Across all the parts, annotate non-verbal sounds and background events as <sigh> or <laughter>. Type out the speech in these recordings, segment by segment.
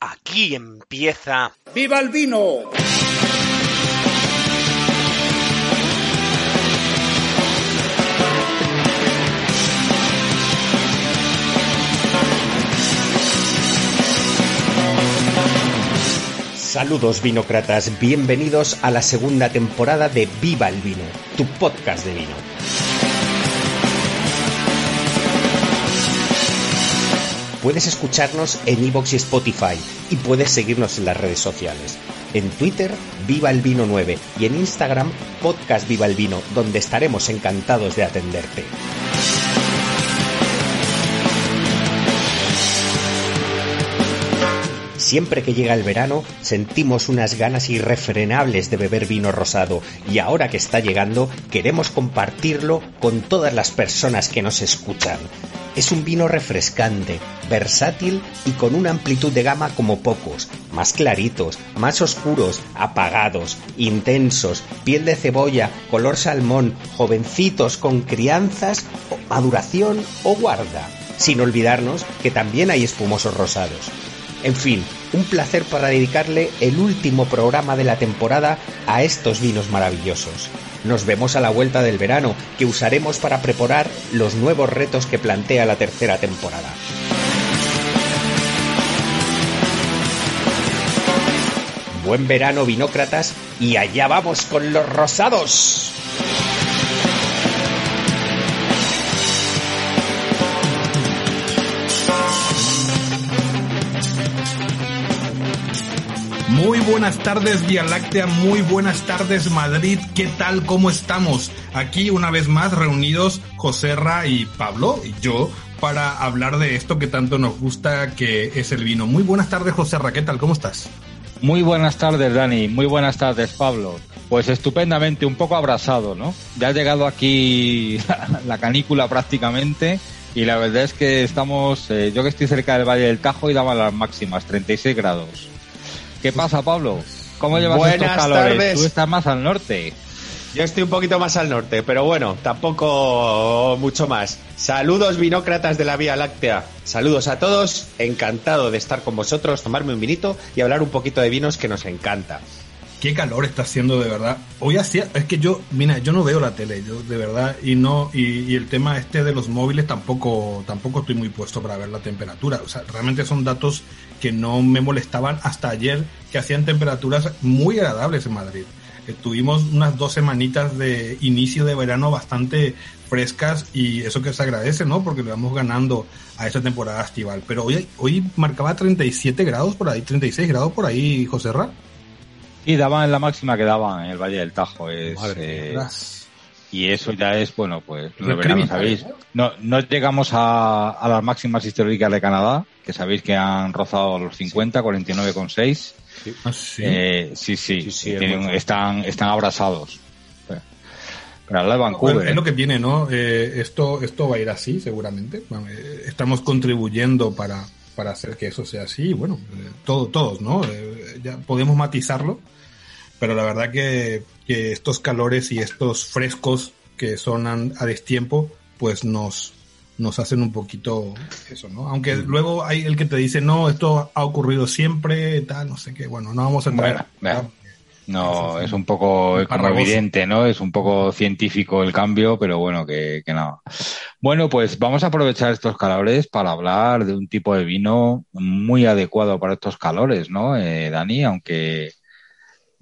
Aquí empieza. ¡Viva el vino! Saludos vinócratas, bienvenidos a la segunda temporada de Viva el Vino, tu podcast de vino. Puedes escucharnos en iVoox y Spotify y puedes seguirnos en las redes sociales. En Twitter, Viva el Vino 9 y en Instagram, Podcast Viva el Vino, donde estaremos encantados de atenderte. Siempre que llega el verano sentimos unas ganas irrefrenables de beber vino rosado y ahora que está llegando queremos compartirlo con todas las personas que nos escuchan. Es un vino refrescante, versátil y con una amplitud de gama como pocos, más claritos, más oscuros, apagados, intensos, piel de cebolla, color salmón, jovencitos con crianzas, maduración o guarda. Sin olvidarnos que también hay espumosos rosados. En fin, un placer para dedicarle el último programa de la temporada a estos vinos maravillosos. Nos vemos a la vuelta del verano, que usaremos para preparar los nuevos retos que plantea la tercera temporada. Buen verano, vinócratas, y allá vamos con los rosados. Buenas tardes, Vía Láctea. Muy buenas tardes, Madrid. ¿Qué tal? ¿Cómo estamos? Aquí una vez más reunidos Joserra y Pablo y yo para hablar de esto que tanto nos gusta, que es el vino. Muy buenas tardes, Joserra. ¿Qué tal? ¿Cómo estás? Muy buenas tardes, Dani. Muy buenas tardes, Pablo. Pues estupendamente, un poco abrasado, ¿no? Ya ha llegado aquí <laughs> la canícula prácticamente y la verdad es que estamos, eh, yo que estoy cerca del Valle del Tajo y daban las máximas, 36 grados. ¿Qué pasa, Pablo? ¿Cómo llevas Buenas estos calores? tardes. Tú estás más al norte. Yo estoy un poquito más al norte, pero bueno, tampoco mucho más. Saludos vinócratas de la Vía Láctea. Saludos a todos. Encantado de estar con vosotros, tomarme un vinito y hablar un poquito de vinos que nos encanta. Qué calor está haciendo de verdad. Hoy hacía, es que yo, mira, yo no veo la tele, yo de verdad, y no, y, el tema este de los móviles tampoco, tampoco estoy muy puesto para ver la temperatura. O sea, realmente son datos que no me molestaban hasta ayer, que hacían temperaturas muy agradables en Madrid. Eh, tuvimos unas dos semanitas de inicio de verano bastante frescas y eso que se agradece, ¿no? Porque le vamos ganando a esa temporada estival. Pero hoy, hoy marcaba 37 grados por ahí, 36 grados por ahí, José Ra. Y daban en la máxima que daban en el Valle del Tajo. Es, Madre eh, y eso ya es, bueno, pues Es lo ¿sabéis? ¿eh? No, no llegamos a, a las máximas históricas de Canadá, que sabéis que han rozado los 50, 49,6. Ah, sí. Eh, sí, sí, Sí, sí, tienen- están, están abrasados. Pero de Bueno, Vancouver. es lo ¿eh? que tiene, ¿no? Eh, esto, esto va a ir así, seguramente. Eh, estamos contribuyendo para, para hacer que eso sea así. Bueno, eh, todo, todos, ¿no? Eh, ya podemos matizarlo, pero la verdad que, que estos calores y estos frescos que son an- a destiempo, pues nos, nos hacen un poquito eso, ¿no? Aunque luego hay el que te dice, no, esto ha ocurrido siempre, tal, no sé qué. Bueno, no vamos a entrar. Bueno. No, es un poco como evidente, ¿no? Es un poco científico el cambio, pero bueno, que, que nada. Bueno, pues vamos a aprovechar estos calores para hablar de un tipo de vino muy adecuado para estos calores, ¿no, eh, Dani? Aunque ¿Mm?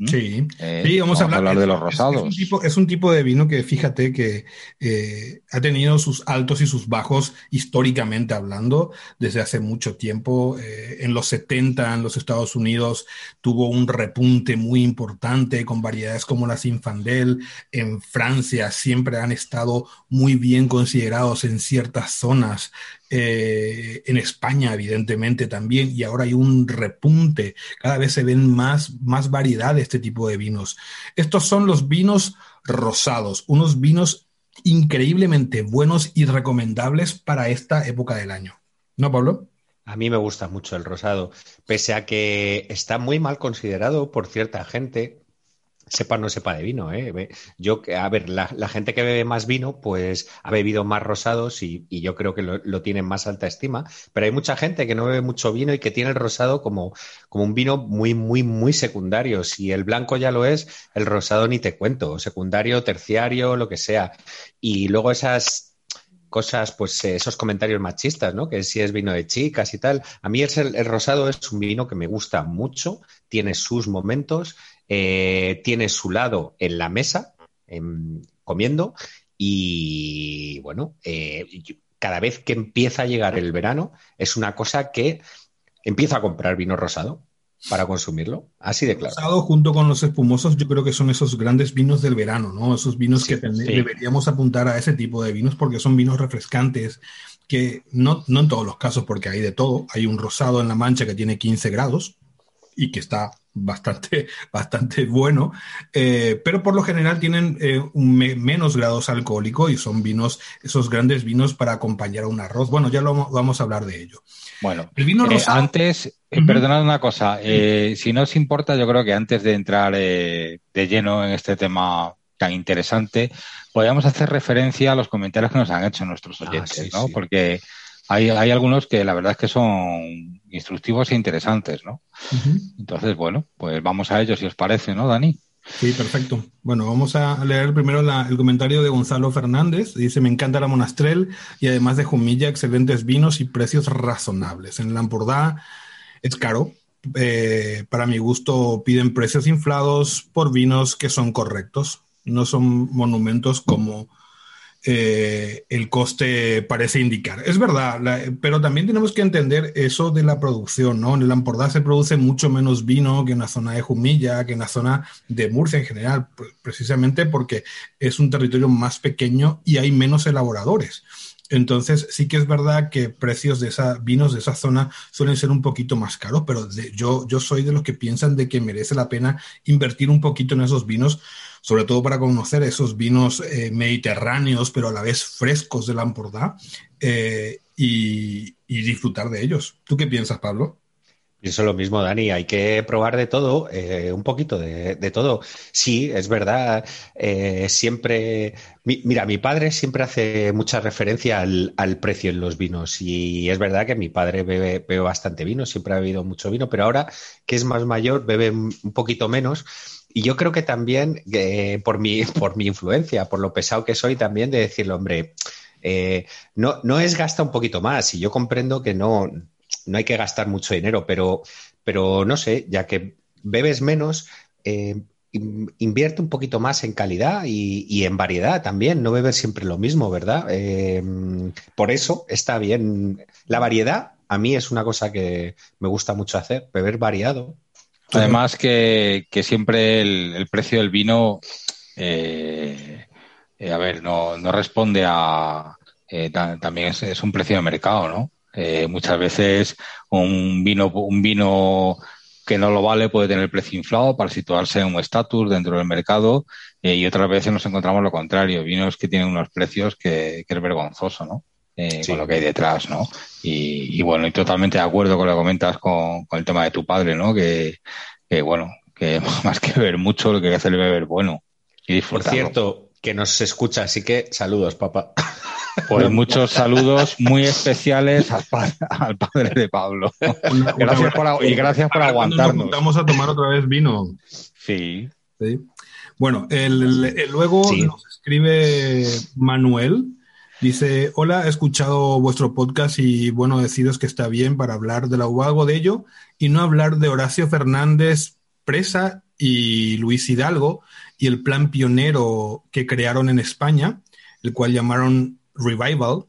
Sí, Eh, sí, vamos, a hablar, de es- los rosados. Es, un tipo, es un tipo de vino que fíjate que eh, ha tenido sus altos y sus bajos históricamente hablando desde hace mucho tiempo. Eh, en los 70 en los Estados Unidos tuvo un repunte muy importante con variedades como la Zinfandel. En Francia siempre han estado muy bien considerados en ciertas zonas eh, en España, evidentemente, también, y ahora hay un repunte. Cada vez se ven más, más variedad de este tipo de vinos. Estos son los vinos rosados, unos vinos increíblemente buenos y recomendables para esta época del año. ¿No, Pablo? A mí me gusta mucho el rosado, pese a que está muy mal considerado por cierta gente sepa no sepa de vino, ¿eh? Yo, a ver, la, gente que bebe más vino, pues ha bebido más rosados y, yo creo que lo, tiene en más alta estima, pero hay mucha gente que no bebe mucho vino y que tiene el rosado como, como un vino muy, muy, muy secundario. Si el blanco ya lo es, el rosado ni te cuento, secundario, terciario, lo que sea. Y luego esas cosas, pues esos comentarios machistas, ¿no? Que si es vino de chicas y tal. A mí el, el rosado es un vino que me gusta mucho, tiene sus momentos eh, tiene su lado en la mesa, comiendo, y bueno, eh, cada vez que empieza a llegar el verano, es una cosa que empieza a comprar vino rosado para consumirlo, así de claro. Rosado junto con los espumosos, yo creo que son esos grandes vinos del verano, ¿no? Esos vinos que deberíamos apuntar a ese tipo de vinos porque son vinos refrescantes, que no, no en todos los casos, porque hay de todo. Hay un rosado en la mancha que tiene 15 grados y que está bastante, <laughs> bastante bueno, eh, pero por lo general tienen eh, menos grados alcohólicos y son vinos, esos grandes vinos para acompañar a un arroz. Bueno, ya lo vamos a hablar de ello. Bueno, el vino eh, antes, perdonad una cosa, si no os importa, yo creo que antes de entrar de lleno en este tema tan interesante, podríamos hacer referencia a los comentarios que nos han hecho nuestros ah, oyentes, ¿no? Porque hay, hay, algunos que la verdad es que son instructivos e interesantes, ¿no? Entonces, bueno, pues vamos a ellos si os parece, ¿no, Dani? Sí, perfecto. Bueno, vamos a leer primero el comentario de Gonzalo Fernández. Dice, me encanta la Monastrel y además de Jumilla, excelentes vinos y precios razonables. En Lampordá es caro. Eh, para mi gusto piden precios inflados por vinos que son correctos. No son monumentos como eh, el coste parece indicar. Es verdad, pero también tenemos que entender eso de la producción, ¿no? En el Ampordá se produce mucho menos vino que en la zona de Jumilla, que en la zona de Murcia en general, precisamente porque es un territorio más pequeño y hay menos elaboradores. Entonces, sí que es verdad que precios de esa, vinos de esa zona suelen ser un poquito más caros, pero yo, yo soy de los que piensan de que merece la pena invertir un poquito en esos vinos sobre todo para conocer esos vinos eh, mediterráneos, pero a la vez frescos de Lampordá, eh, y, disfrutar de ellos. ¿Tú qué piensas, Pablo? Pienso lo mismo, Dani. Hay que probar de todo, eh, un poquito de, todo. Sí, es verdad. siempre. mira, mi padre siempre hace mucha referencia al, precio en los vinos. Y es verdad que mi padre bebe, bebe, bastante vino, siempre ha bebido mucho vino, pero ahora que es más mayor, bebe un poquito menos. Y yo creo que también eh, por, mi, <laughs> por mi influencia, por lo pesado que soy también, de decirle, hombre, eh, no, no es gasta un poquito más. Y yo comprendo que no, no hay que gastar mucho dinero, pero, pero no sé, ya que bebes menos, eh, invierte un poquito más en calidad y, en variedad también, no beber siempre lo mismo, ¿verdad? por eso está bien. La variedad a mí es una cosa que me gusta mucho hacer, beber variado. Además que, siempre el, precio del vino, eh, eh, a ver, no, no responde a... Eh, también es, un precio de mercado, ¿no? muchas veces un vino, un vino que no lo vale puede tener el precio inflado para situarse en un estatus dentro del mercado y otras veces nos encontramos lo contrario, vinos que tienen unos precios que, que es vergonzoso, ¿no? Eh, con lo que hay detrás, ¿no? Y, bueno, y totalmente de acuerdo con lo que comentas con, el tema de tu padre, ¿no? Que, bueno, que <laughs> más que beber mucho, lo que hay que hacer es beber bueno y disfrutar. Por cierto, que nos escucha, así que saludos, papá. <laughs> Pues muchos saludos muy especiales al, padre, de Pablo. <laughs> gracias por, y gracias por aguantarnos. Vamos a tomar otra vez vino. Sí. Bueno, el, luego nos escribe Manuel, Dice, hola, he escuchado vuestro podcast y bueno, deciros que está bien para hablar de la algo de ello y no hablar de Horacio Fernández Presa y Luis Hidalgo y el plan pionero que crearon en España, el cual llamaron Revival.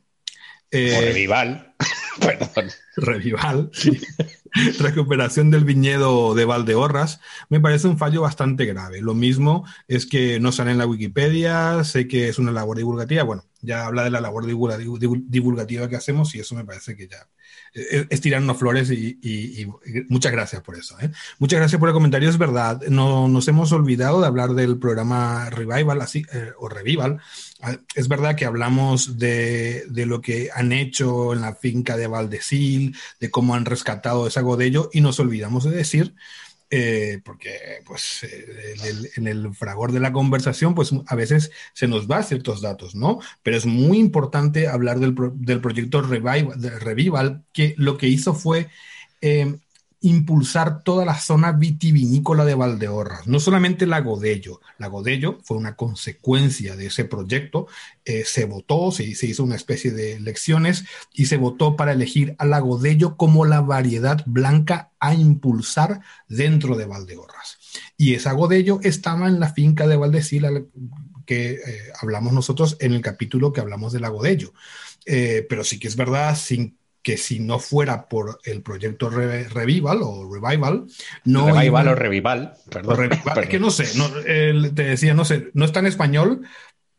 Eh, Revival. <laughs> Revival, sí. <laughs> <laughs> recuperación del viñedo de Valdeorras, me parece un fallo bastante grave. Lo mismo es que no sale en la Wikipedia, sé que es una labor divulgativa, bueno, ya habla de la labor divulgativa que hacemos y eso me parece que ya es flores y, muchas gracias por eso. ¿eh? Muchas gracias por el comentario, es verdad, no nos hemos olvidado de hablar del programa Revival así, eh, o Revival. Ah, es verdad que hablamos de, de, lo que han hecho en la finca de Valdesil, de cómo han rescatado esa Godello y nos olvidamos de decir eh, porque pues en, el, fragor de la conversación pues a veces se nos va ciertos datos, ¿no? Pero es muy importante hablar del, del proyecto Revival, Revival, que lo que hizo fue eh, impulsar toda la zona vitivinícola de Valdeorras, no solamente la Godello. La Godello fue una consecuencia de ese proyecto, eh, se votó, se, se, hizo una especie de elecciones y se votó para elegir a la Godello como la variedad blanca a impulsar dentro de Valdeorras. Y esa Godello estaba en la finca de Valdecila que eh, hablamos nosotros en el capítulo que hablamos de la Godello. Eh, pero sí que es verdad, sin que si no fuera por el proyecto Revival o Revival, no. Revival o Revival, perdón. Es que no sé, te decía, no sé, no está en español,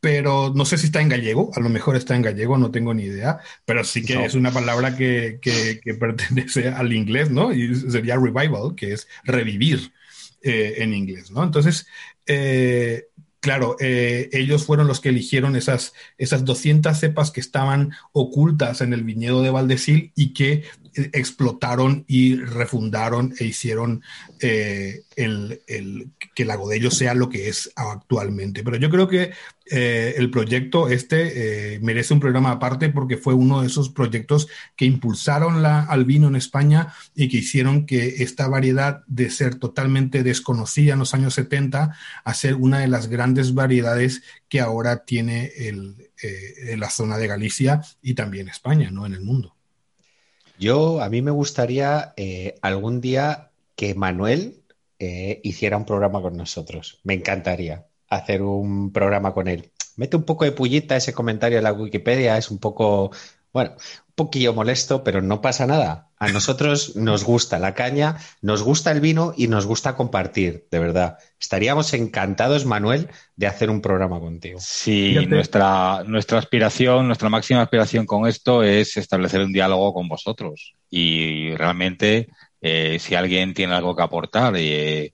pero no sé si está en gallego, a lo mejor está en gallego, no tengo ni idea, pero sí que es una palabra que, pertenece al inglés, ¿no? Y sería revival, que es revivir eh, en inglés, ¿no? Entonces, eh, claro, eh, ellos fueron los que eligieron esas, esas 200 cepas que estaban ocultas en el viñedo de Valdesil y que explotaron y refundaron e hicieron eh, el, que la Godello sea lo que es actualmente. Pero yo creo que eh, el proyecto este merece un programa aparte porque fue uno de esos proyectos que impulsaron la, al vino en España y que hicieron que esta variedad de ser totalmente desconocida en los años 70 a ser una de las grandes variedades que ahora tiene el, la zona de Galicia y también España, ¿no? En el mundo. Yo, a mí me gustaría eh, algún día que Manuel eh, hiciera un programa con nosotros. Me encantaría hacer un programa con él. Mete un poco de pullita ese comentario en la Wikipedia, es un poco, bueno, poquillo molesto, pero no pasa nada. A nosotros nos gusta la caña, nos gusta el vino y nos gusta compartir, de verdad. Estaríamos encantados, Manuel, de hacer un programa contigo. Sí, nuestra, nuestra aspiración, nuestra máxima aspiración con esto es establecer un diálogo con vosotros. Y realmente, eh, si alguien tiene algo que aportar y,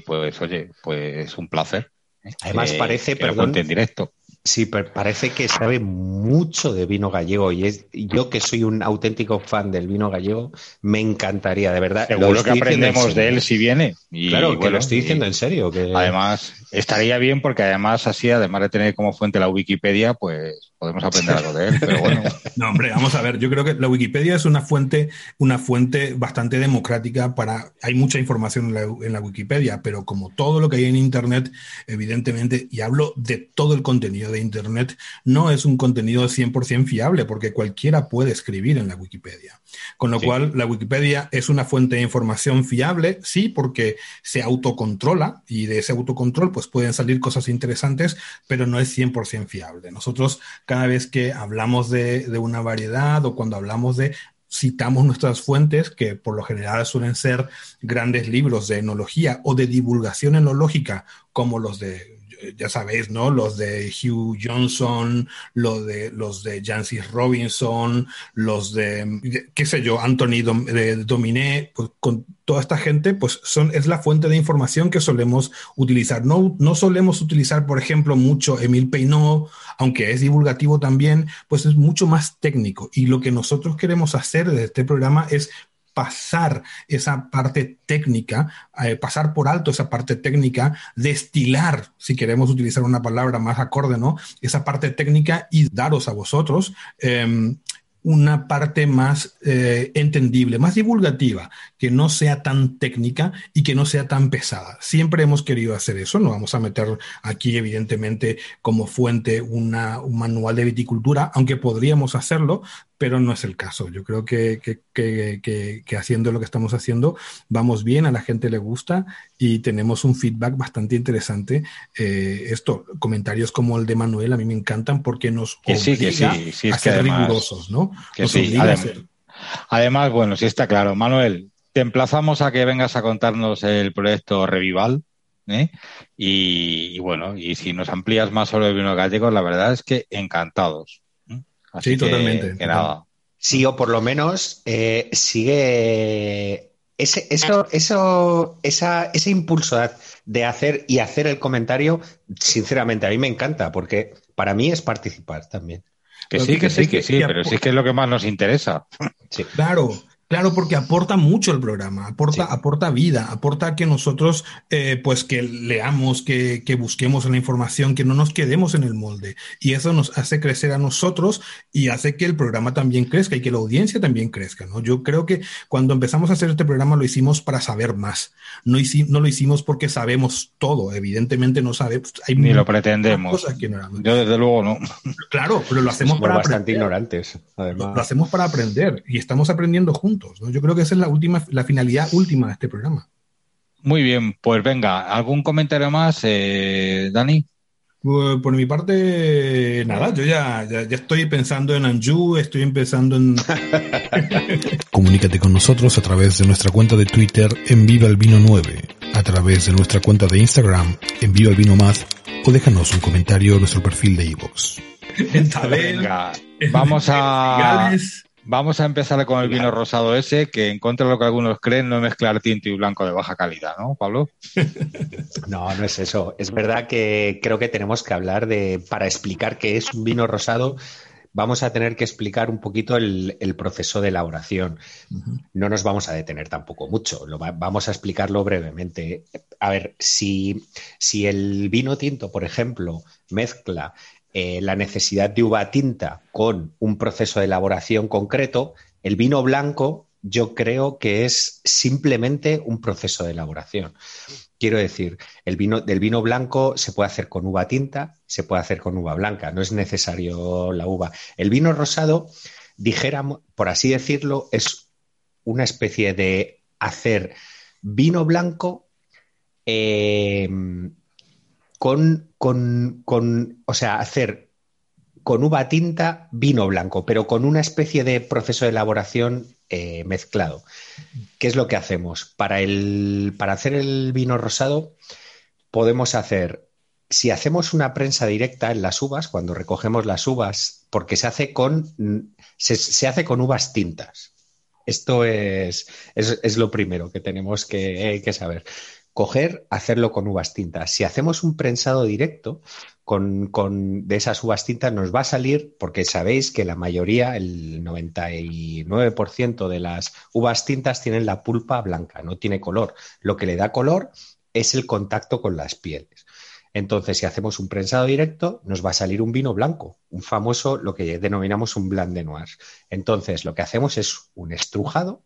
pues, oye, pues un placer. ¿eh? Además, parece, perdón, en directo. Sí, pero parece que sabe mucho de vino gallego y es, yo que soy un auténtico fan del vino gallego, me encantaría, de verdad. Seguro que aprendemos de él si viene. Y, claro, que lo estoy diciendo en serio. Que... Además, estaría bien porque además así, además de tener como fuente la Wikipedia, pues podemos aprender algo de él, pero bueno. <laughs> No, hombre, vamos a ver, yo creo que la Wikipedia es una fuente, una fuente bastante democrática para, hay mucha información en la, en la Wikipedia, pero como todo lo que hay en Internet, evidentemente, y hablo de todo el contenido de Internet, no es un contenido 100% fiable, porque cualquiera puede escribir en la Wikipedia. Con lo cual, la Wikipedia es una fuente de información fiable, sí, porque se autocontrola y de ese autocontrol pues pueden salir cosas interesantes, pero no es 100% fiable. Nosotros cada vez que hablamos de, de una variedad o cuando hablamos de citamos nuestras fuentes, que por lo general suelen ser grandes libros de enología o de divulgación enológica, como los de ya sabéis, ¿no? Los de Hugh Johnson, los de, los de Jancis Robinson, los de, qué sé yo, Anthony Dominé, pues con toda esta gente, pues son, es la fuente de información que solemos utilizar. No, no solemos utilizar, por ejemplo, mucho Emil Peinot, aunque es divulgativo también, pues es mucho más técnico. Y lo que nosotros queremos hacer desde este programa es pasar esa parte técnica, eh, pasar por alto esa parte técnica, destilar, si queremos utilizar una palabra más acorde, ¿no? Esa parte técnica y daros a vosotros em, una parte más eh, entendible, más divulgativa, que no sea tan técnica y que no sea tan pesada. Siempre hemos querido hacer eso, no vamos a meter aquí evidentemente como fuente un manual de viticultura, aunque podríamos hacerlo, pero no es el caso. Yo creo que, haciendo lo que estamos haciendo vamos bien, a la gente le gusta y tenemos un feedback bastante interesante. Eh, esto, comentarios como el de Manuel a mí me encantan porque nos que sí, que sí, sí, a ser rigurosos, ¿no? Que sí, además, además, bueno, sí está claro. Manuel, te emplazamos a que vengas a contarnos el proyecto Revival. ¿eh? Y, bueno, y si nos amplías más sobre el vino gallego, la verdad es que encantados. sí, totalmente. Sí, o por lo menos eh, sigue ese, eso, eso, esa, ese impulso de hacer y hacer el comentario, sinceramente, a mí me encanta, porque para mí es participar también. Que sí, que sí, que sí, pero sí que es lo que más nos interesa. Claro, Claro, porque aporta mucho el programa, aporta, aporta vida, aporta que nosotros, eh, pues que leamos, que, que, busquemos la información, que no nos quedemos en el molde. Y eso nos hace crecer a nosotros y hace que el programa también crezca y que la audiencia también crezca, ¿no? Yo creo que cuando empezamos a hacer este programa lo hicimos para saber más. No, no lo hicimos porque sabemos todo, evidentemente no sabemos. Hay Ni lo pretendemos. Yo desde luego no. Claro, pero lo hacemos para bastante ignorantes, además. Lo hacemos para aprender y estamos aprendiendo juntos. Yo creo que esa es la última, la finalidad última de este programa. Muy bien, pues venga, ¿algún comentario más, eh, Dani? Pues, por mi parte, nada, yo ya, ya, estoy pensando en Anju, estoy empezando en... <laughs> Comunícate con nosotros a través de nuestra cuenta de Twitter en Viva el Vino 9, a través de nuestra cuenta de Instagram en Viva el Vino Más o déjanos un comentario en nuestro perfil de iVoox. <laughs> Venga, vamos a... Vamos a empezar con el vino rosado ese, que en contra de lo que algunos creen, no mezclar tinto y blanco de baja calidad, ¿no, Pablo? <laughs> No, no es eso. Es verdad que creo que tenemos que hablar de, para explicar qué es un vino rosado, vamos a tener que explicar un poquito el, proceso de elaboración. No nos vamos a detener tampoco mucho, lo vamos a explicarlo brevemente. A ver, si, si el vino tinto, por ejemplo, mezcla eh, la necesidad de uva tinta con un proceso de elaboración concreto, el vino blanco yo creo que es simplemente un proceso de elaboración. Quiero decir, el vino, del vino blanco se puede hacer con uva tinta, se puede hacer con uva blanca, no es necesario la uva. El vino rosado, dijéramos, por así decirlo, es una especie de hacer vino blanco eh, con, con, con, o sea, hacer con uva tinta vino blanco, pero con una especie de proceso de elaboración eh, mezclado. ¿Qué es lo que hacemos? Para, el, para hacer el vino rosado podemos hacer, si hacemos una prensa directa en las uvas, cuando recogemos las uvas, porque se hace con, se, hace con uvas tintas. Esto es, es, lo primero que tenemos que, que saber coger, hacerlo con uvas tintas. Si hacemos un prensado directo con, de esas uvas tintas, nos va a salir, porque sabéis que la mayoría, el 99% de las uvas tintas tienen la pulpa blanca, no tiene color. Lo que le da color es el contacto con las pieles. Entonces, si hacemos un prensado directo, nos va a salir un vino blanco, un famoso, lo que denominamos un blanc de noir. Entonces, lo que hacemos es un estrujado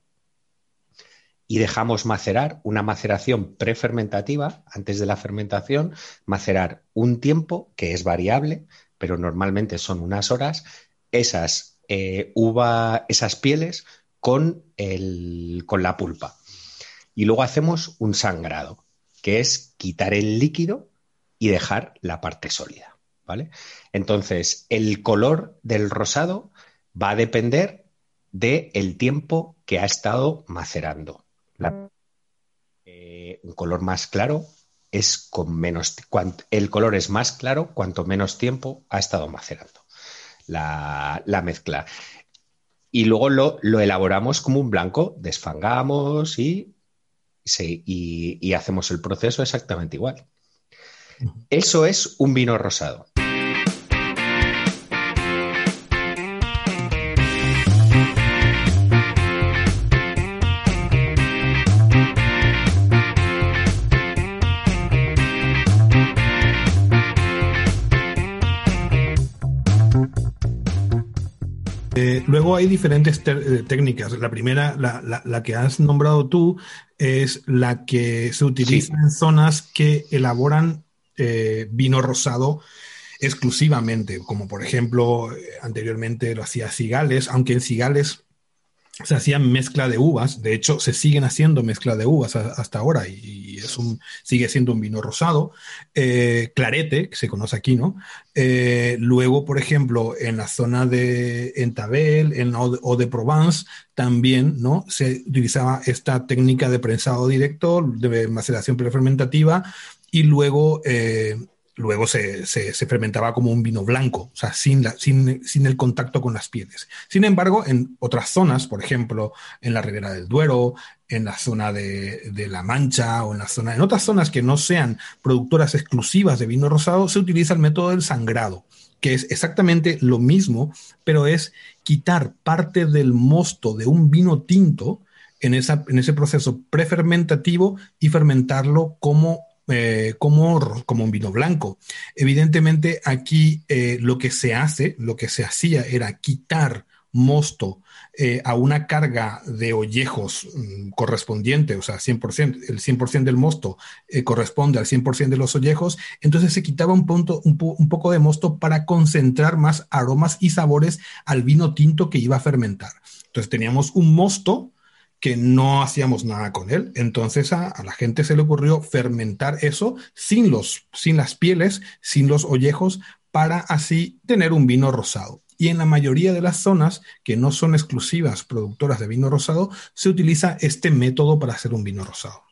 y dejamos macerar una maceración prefermentativa antes de la fermentación, macerar un tiempo que es variable, pero normalmente son unas horas, esas eh, uva, esas pieles con, el, con la pulpa. Y luego hacemos un sangrado, que es quitar el líquido y dejar la parte sólida. ¿vale? Entonces, el color del rosado va a depender del tiempo que ha estado macerando. Eh, un color más claro es con menos. el color es más claro cuanto menos tiempo ha estado macerando la, mezcla. Y luego lo, elaboramos como un blanco, desfangamos y, y hacemos el proceso exactamente igual. Eso es un vino rosado. Luego hay diferentes eh, técnicas. La primera, la, que has nombrado tú, es la que se utiliza en zonas que elaboran eh, vino rosado exclusivamente, como por ejemplo eh, anteriormente lo hacía Cigales, aunque en Cigales se hacían mezcla de uvas, de hecho se siguen haciendo mezcla de uvas hasta ahora y, sigue siendo un vino rosado. Eh, clarete, que se conoce aquí, ¿no? Eh, luego, por ejemplo, en la zona de Entabel en, o, de, Provence, también, ¿no? Se utilizaba esta técnica de prensado directo, de maceración prefermentativa, y luego eh, luego se, fermentaba como un vino blanco, o sea, sin, sin, el contacto con las pieles. Sin embargo, en otras zonas, por ejemplo, en la Ribera del Duero, en la zona de, La Mancha o en, la zona, en otras zonas que no sean productoras exclusivas de vino rosado, se utiliza el método del sangrado, que es exactamente lo mismo, pero es quitar parte del mosto de un vino tinto en, esa, en ese proceso prefermentativo y fermentarlo como eh, como, como un vino blanco. Evidentemente aquí eh, lo que se hace, lo que se hacía era quitar mosto eh, a una carga de ollejos mm, correspondiente, o sea, 100%, el 100% del mosto corresponde al 100% de los ollejos, entonces se quitaba un, punto, un, poco de mosto para concentrar más aromas y sabores al vino tinto que iba a fermentar. Entonces teníamos un mosto que no hacíamos nada con él. Entonces a, la gente se le ocurrió fermentar eso sin, los, sin las pieles, sin los ollejos, para así tener un vino rosado. Y en la mayoría de las zonas que no son exclusivas productoras de vino rosado, se utiliza este método para hacer un vino rosado.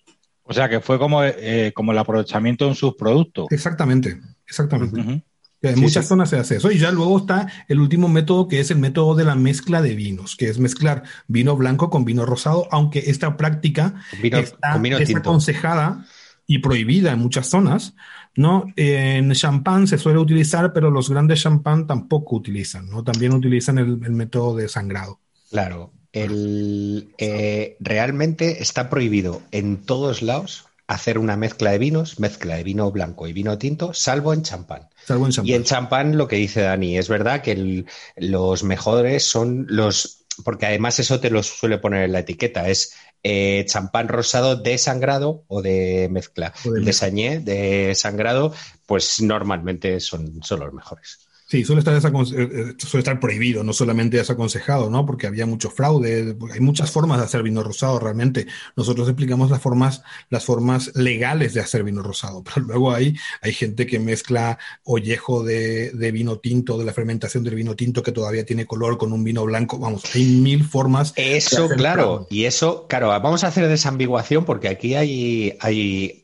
O sea que fue como, eh, como el aprovechamiento de un subproducto. Exactamente, exactamente. En muchas zonas se hace eso. Y ya luego está el último método, que es el método de la mezcla de vinos, que es mezclar vino blanco con vino rosado, aunque esta práctica está desaconsejada y prohibida en muchas zonas. ¿no? En champán se suele utilizar, pero los grandes champán tampoco utilizan, ¿no? También utilizan el, método de sangrado. Claro, el, eh, realmente está prohibido en todos lados hacer una mezcla de vinos, mezcla de vino blanco y vino tinto, salvo en champán. Salvo en champán. Y en champán lo que dice Dani, es verdad que los mejores son los, porque además eso te lo suele poner en la etiqueta, es eh, champán rosado de sangrado o de mezcla. de, de sañé, de sangrado, pues normalmente son, son los mejores. Sí, suele estar, eh, eh, suele estar prohibido, no solamente desaconsejado, ¿no? Porque había mucho fraude, hay muchas formas de hacer vino rosado realmente. Nosotros explicamos las formas, las formas legales de hacer vino rosado, <laughs> pero luego hay, hay gente que mezcla ollejo de, vino tinto, de la fermentación del vino tinto que todavía tiene color con un vino blanco. Vamos, hay mil formas. Eso, claro, y eso, claro, vamos a hacer desambiguación porque aquí hay, hay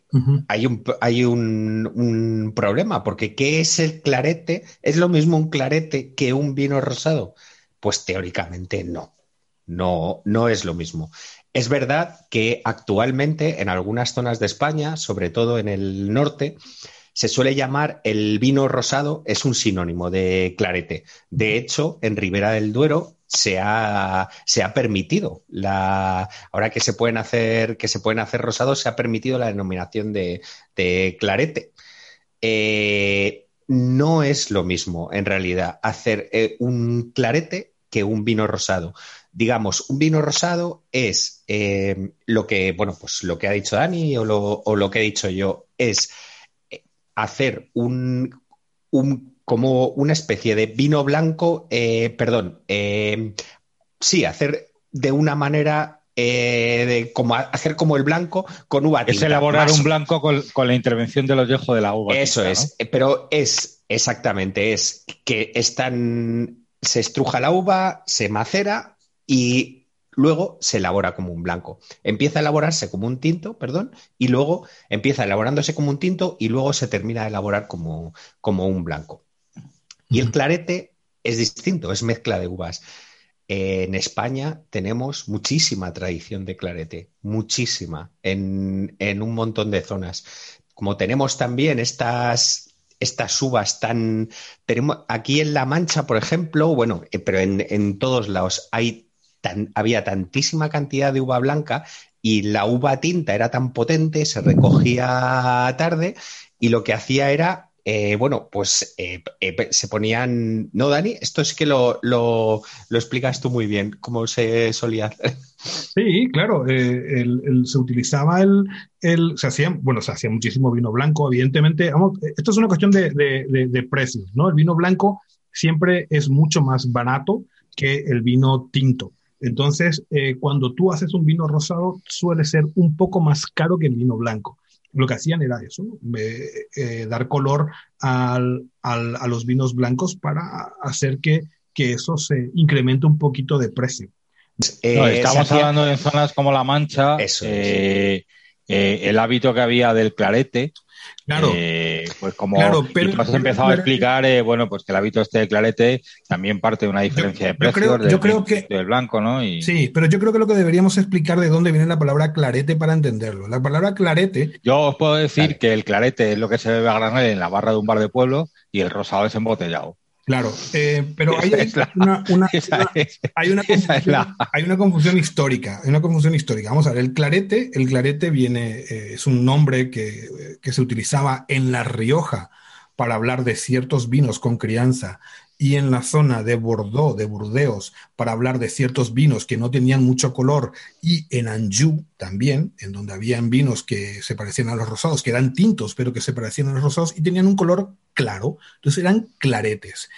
hay, un, hay un, problema, porque ¿qué es el clarete? ¿Es lo mismo un clarete que un vino rosado? Pues teóricamente no. No, no es lo mismo. Es verdad que actualmente en algunas zonas de España, sobre todo en el norte, se suele llamar el vino rosado, es un sinónimo de clarete. De hecho, en Ribera del Duero se ha, se ha permitido. La ahora que se pueden hacer que se pueden hacer rosados se ha permitido la denominación de, clarete. Eh, no es lo mismo en realidad hacer eh, un clarete que un vino rosado. Digamos un vino rosado es eh, lo que bueno pues lo que ha dicho Dani o lo, o lo que he dicho yo es hacer un, un como una especie de vino blanco, eh, perdón, eh, sí, hacer de una manera eh, de como hacer como el blanco con uva tinta. Es elaborar un blanco con, la intervención del ollejo de la uva. Eso es, pero es exactamente, es que están, se estruja la uva, se macera y luego se elabora como un blanco. Empieza a elaborarse como un tinto, perdón, y luego empieza elaborándose como un tinto y luego se termina de elaborar como, como un blanco. Y el clarete es distinto, es mezcla de uvas. En España tenemos muchísima tradición de clarete, muchísima, en, un montón de zonas. Como tenemos también estas, estas uvas tan... Tenemos, aquí en La Mancha, por ejemplo, bueno, eh, pero en, todos lados hay había tantísima cantidad de uva blanca y la uva tinta era tan potente, se recogía tarde y lo que hacía era eh, bueno, pues eh, eh, se ponían. No, Dani, esto es que lo, lo, explicas tú muy bien, cómo se solía hacer. Sí, claro, se utilizaba el, el, se hacía, bueno, se hacía muchísimo vino blanco, evidentemente. Esto es una cuestión de, de, precios, ¿no? El vino blanco siempre es mucho más barato que el vino tinto. Entonces, cuando tú haces un vino rosado, suele ser un poco más caro que el vino blanco. Lo que hacían era eso, eh, dar color al, al, a los vinos blancos para hacer que, que eso se incremente un poquito de precio. Eh, estamos hablando de zonas como La Mancha, eh, eh, el hábito que había del clarete, Claro. Eh, pues como pero, tú has empezado a explicar, eh, bueno, pues que el hábito este de clarete también parte de una diferencia de precios yo creo, que, del blanco, ¿no? Sí, pero yo creo que lo que deberíamos explicar de dónde viene la palabra clarete para entenderlo. La palabra clarete. Yo os puedo decir que el clarete es lo que se bebe a granel en la barra de un bar de pueblo y el rosado es embotellado. Claro, eh, pero <laughs> hay, una, hay, una confusión, histórica, hay una confusión histórica. Vamos a ver, el clarete, el clarete viene, eh, es un nombre que, que, se utilizaba en La Rioja para hablar de ciertos vinos con crianza y en la zona de Bordeaux, de Burdeos, para hablar de ciertos vinos que no tenían mucho color, y en Anjou también, en donde habían vinos que se parecían a los rosados, que eran tintos, pero que se parecían a los rosados y tenían un color claro, entonces eran claretes.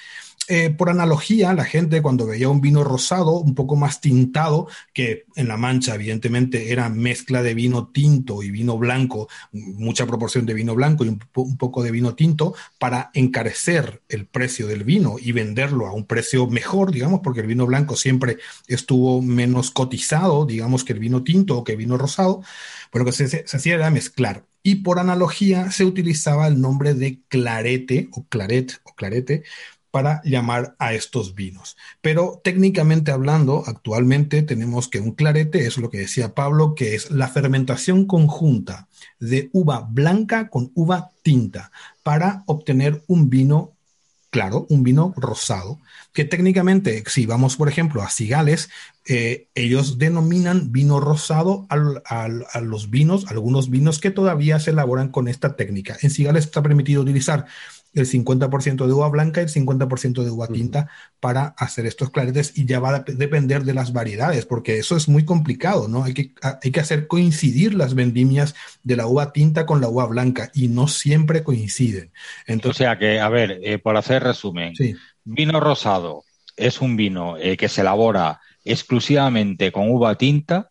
Eh, por analogía, la gente cuando veía un vino rosado, un poco más tintado, que en La Mancha evidentemente era mezcla de vino tinto y vino blanco, mucha proporción de vino blanco y un, poco de vino tinto, para encarecer el precio del vino y venderlo a un precio mejor, digamos, porque el vino blanco siempre estuvo menos cotizado, digamos, que el vino tinto o que el vino rosado, pues lo que se, se hacía era mezclar. Y por analogía se utilizaba el nombre de clarete o claret o clarete para llamar a estos vinos. Pero técnicamente hablando, actualmente tenemos que un clarete es lo que decía Pablo, que es la fermentación conjunta de uva blanca con uva tinta para obtener un vino claro, un vino rosado, que técnicamente, si vamos, por ejemplo, a Cigales, eh, ellos denominan vino rosado a los vinos, algunos vinos que todavía se elaboran con esta técnica. En Cigales está permitido utilizar el 50% de uva blanca y el 50% de uva tinta para hacer estos claretes y ya va a depender de las variedades, porque eso es muy complicado, ¿no? Hay que, hay que hacer coincidir las vendimias de la uva tinta con la uva blanca y no siempre coinciden. Entonces, o sea que, a ver, eh, por hacer resumen, vino rosado es un vino eh, que se elabora exclusivamente con uva tinta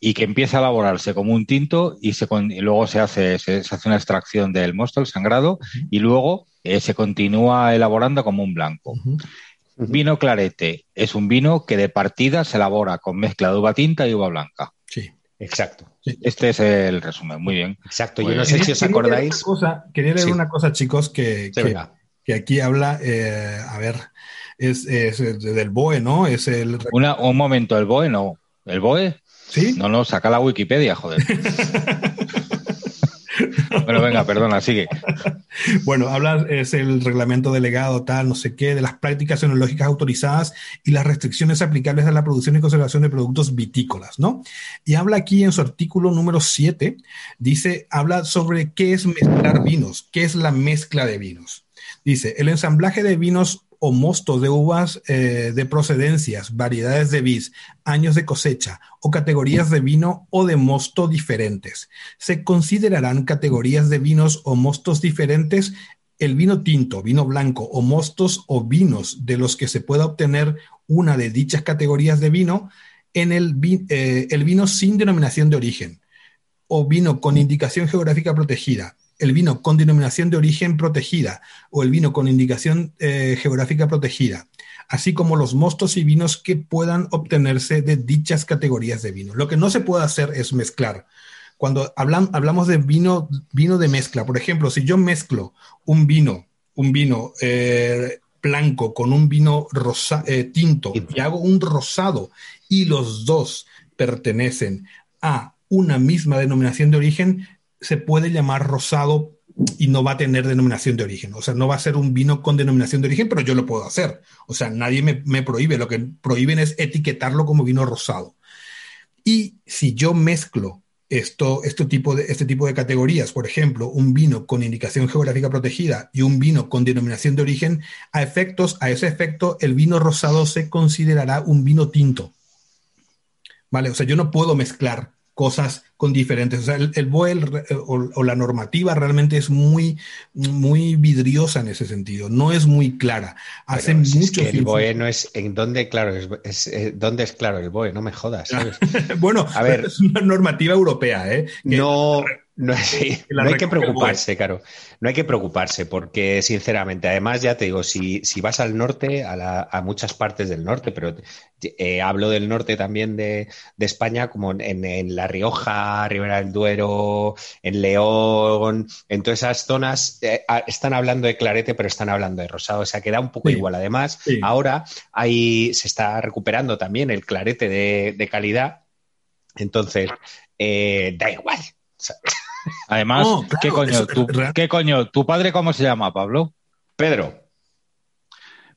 y que empieza a elaborarse como un tinto y, se, luego se hace, se, hace una extracción del mosto, el sangrado, y luego eh, se continúa elaborando como un blanco. Vino clarete es un vino que de partida se elabora con mezcla de uva tinta y uva blanca. Sí, exacto. Este es el resumen, muy bien. Exacto, yo no sé si os acordáis. Quería leer una cosa, chicos, que, que, aquí habla, eh, a ver, es, del BOE, ¿no? Es el... un momento, el BOE no. ¿El BOE? ¿Sí? No, no, saca la Wikipedia, joder. <laughs> bueno, venga, perdona, sigue. Bueno, habla, es el reglamento delegado, tal, no sé qué, de las prácticas enológicas autorizadas y las restricciones aplicables a la producción y conservación de productos vitícolas, ¿no? Y habla aquí en su artículo número 7, dice, habla sobre qué es mezclar vinos, qué es la mezcla de vinos. Dice, el ensamblaje de vinos o mostos de uvas eh, de procedencias, variedades de vis, años de cosecha o categorías de vino o de mosto diferentes. Se considerarán categorías de vinos o mostos diferentes el vino tinto, vino blanco o mostos o vinos de los que se pueda obtener una de dichas categorías de vino en el, eh, el vino sin denominación de origen o vino con indicación geográfica protegida, el vino con denominación de origen protegida o el vino con indicación eh, geográfica protegida, así como los mostos y vinos que puedan obtenerse de dichas categorías de vino. Lo que no se puede hacer es mezclar. Cuando hablamos de vino, vino de mezcla, por ejemplo, si yo mezclo un vino, un vino eh, blanco con un vino rosa, eh, tinto y hago un rosado y los dos pertenecen a una misma denominación de origen, se puede llamar rosado y no va a tener denominación de origen. O sea, no va a ser un vino con denominación de origen, pero yo lo puedo hacer. O sea, nadie me, prohíbe. Lo que prohíben es etiquetarlo como vino rosado. Y si yo mezclo esto, este, tipo de, este tipo de categorías, por ejemplo, un vino con indicación geográfica protegida y un vino con denominación de origen, a efectos, a ese efecto, el vino rosado se considerará un vino tinto. ¿Vale? O sea, yo no puedo mezclar cosas con diferentes. O sea, el, el BOE o, la normativa realmente es muy, muy vidriosa en ese sentido. No es muy clara. Hace mucho El BOE no es en dónde, claro, es, eh, dónde es claro el BOE, no me jodas. <laughs> bueno, a ver, <laughs> es una normativa europea, ¿eh? no, <laughs> No, hay que preocuparse, claro. No hay que preocuparse, porque sinceramente, además, ya te digo, si, vas al norte, a, muchas partes del norte, pero eh, hablo del norte también de, España, como en, La Rioja, Ribera del Duero, en León, en todas esas zonas, eh, están hablando de clarete, pero están hablando de rosado. O sea, queda un poco igual. Además, ahora hay, se está recuperando también el clarete de, calidad. Entonces, eh, da igual. Además, ¿qué, coño, tu, ¿qué coño? ¿Tu padre cómo se llama, Pablo? Pedro.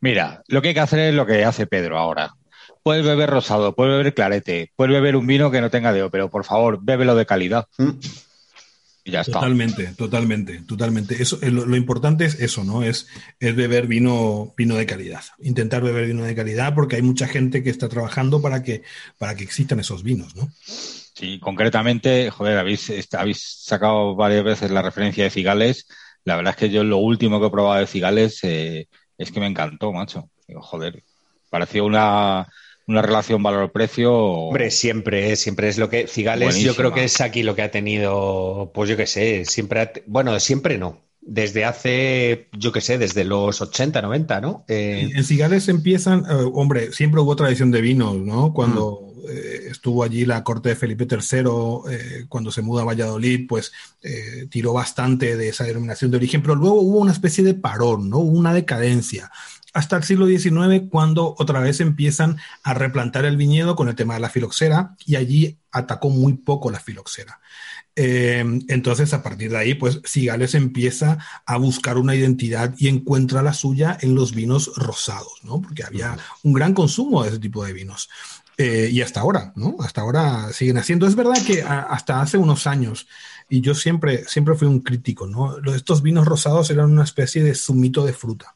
Mira, lo que hay que hacer es lo que hace Pedro ahora. Puedes beber rosado, puedes beber clarete, puedes beber un vino que no tenga deo, pero por favor, bébelo de calidad. Mm. Y ya está. Totalmente, totalmente, totalmente. Eso, eh, lo, importante es eso, ¿no? Es, es beber vino, vino de calidad. Intentar beber vino de calidad porque hay mucha gente que está trabajando para que, para que existan esos vinos, ¿no? Sí, concretamente, joder, habéis, habéis sacado varias veces la referencia de cigales. La verdad es que yo lo último que he probado de cigales eh, es que me encantó, macho. joder, pareció una, una relación valor-precio. Hombre, siempre, siempre es lo que. Cigales, yo creo que es aquí lo que ha tenido, pues yo qué sé, siempre. bueno, siempre no. Desde hace, yo qué sé, desde los 80, 90, ¿no? Eh, en Cigales empiezan, eh, hombre, siempre hubo tradición de vinos, ¿no? Cuando. Mm. Eh, estuvo allí la corte de Felipe III, eh, cuando se muda a Valladolid, pues tiró bastante de esa denominación de origen, pero luego hubo una especie de parón, ¿no? Hubo una decadencia hasta el siglo XIX, cuando otra vez empiezan a replantar el viñedo con el tema de la filoxera, y allí atacó muy poco la filoxera. Entonces, a partir de ahí, pues Cigales empieza a buscar una identidad y encuentra la suya en los vinos rosados, ¿no? Porque había un gran consumo de ese tipo de vinos. Eh, y hasta ahora, ¿no? Hasta ahora siguen haciendo. Es verdad que hasta hace unos años, y yo siempre, siempre fui un crítico, ¿no? Estos vinos rosados eran una especie de zumito de fruta.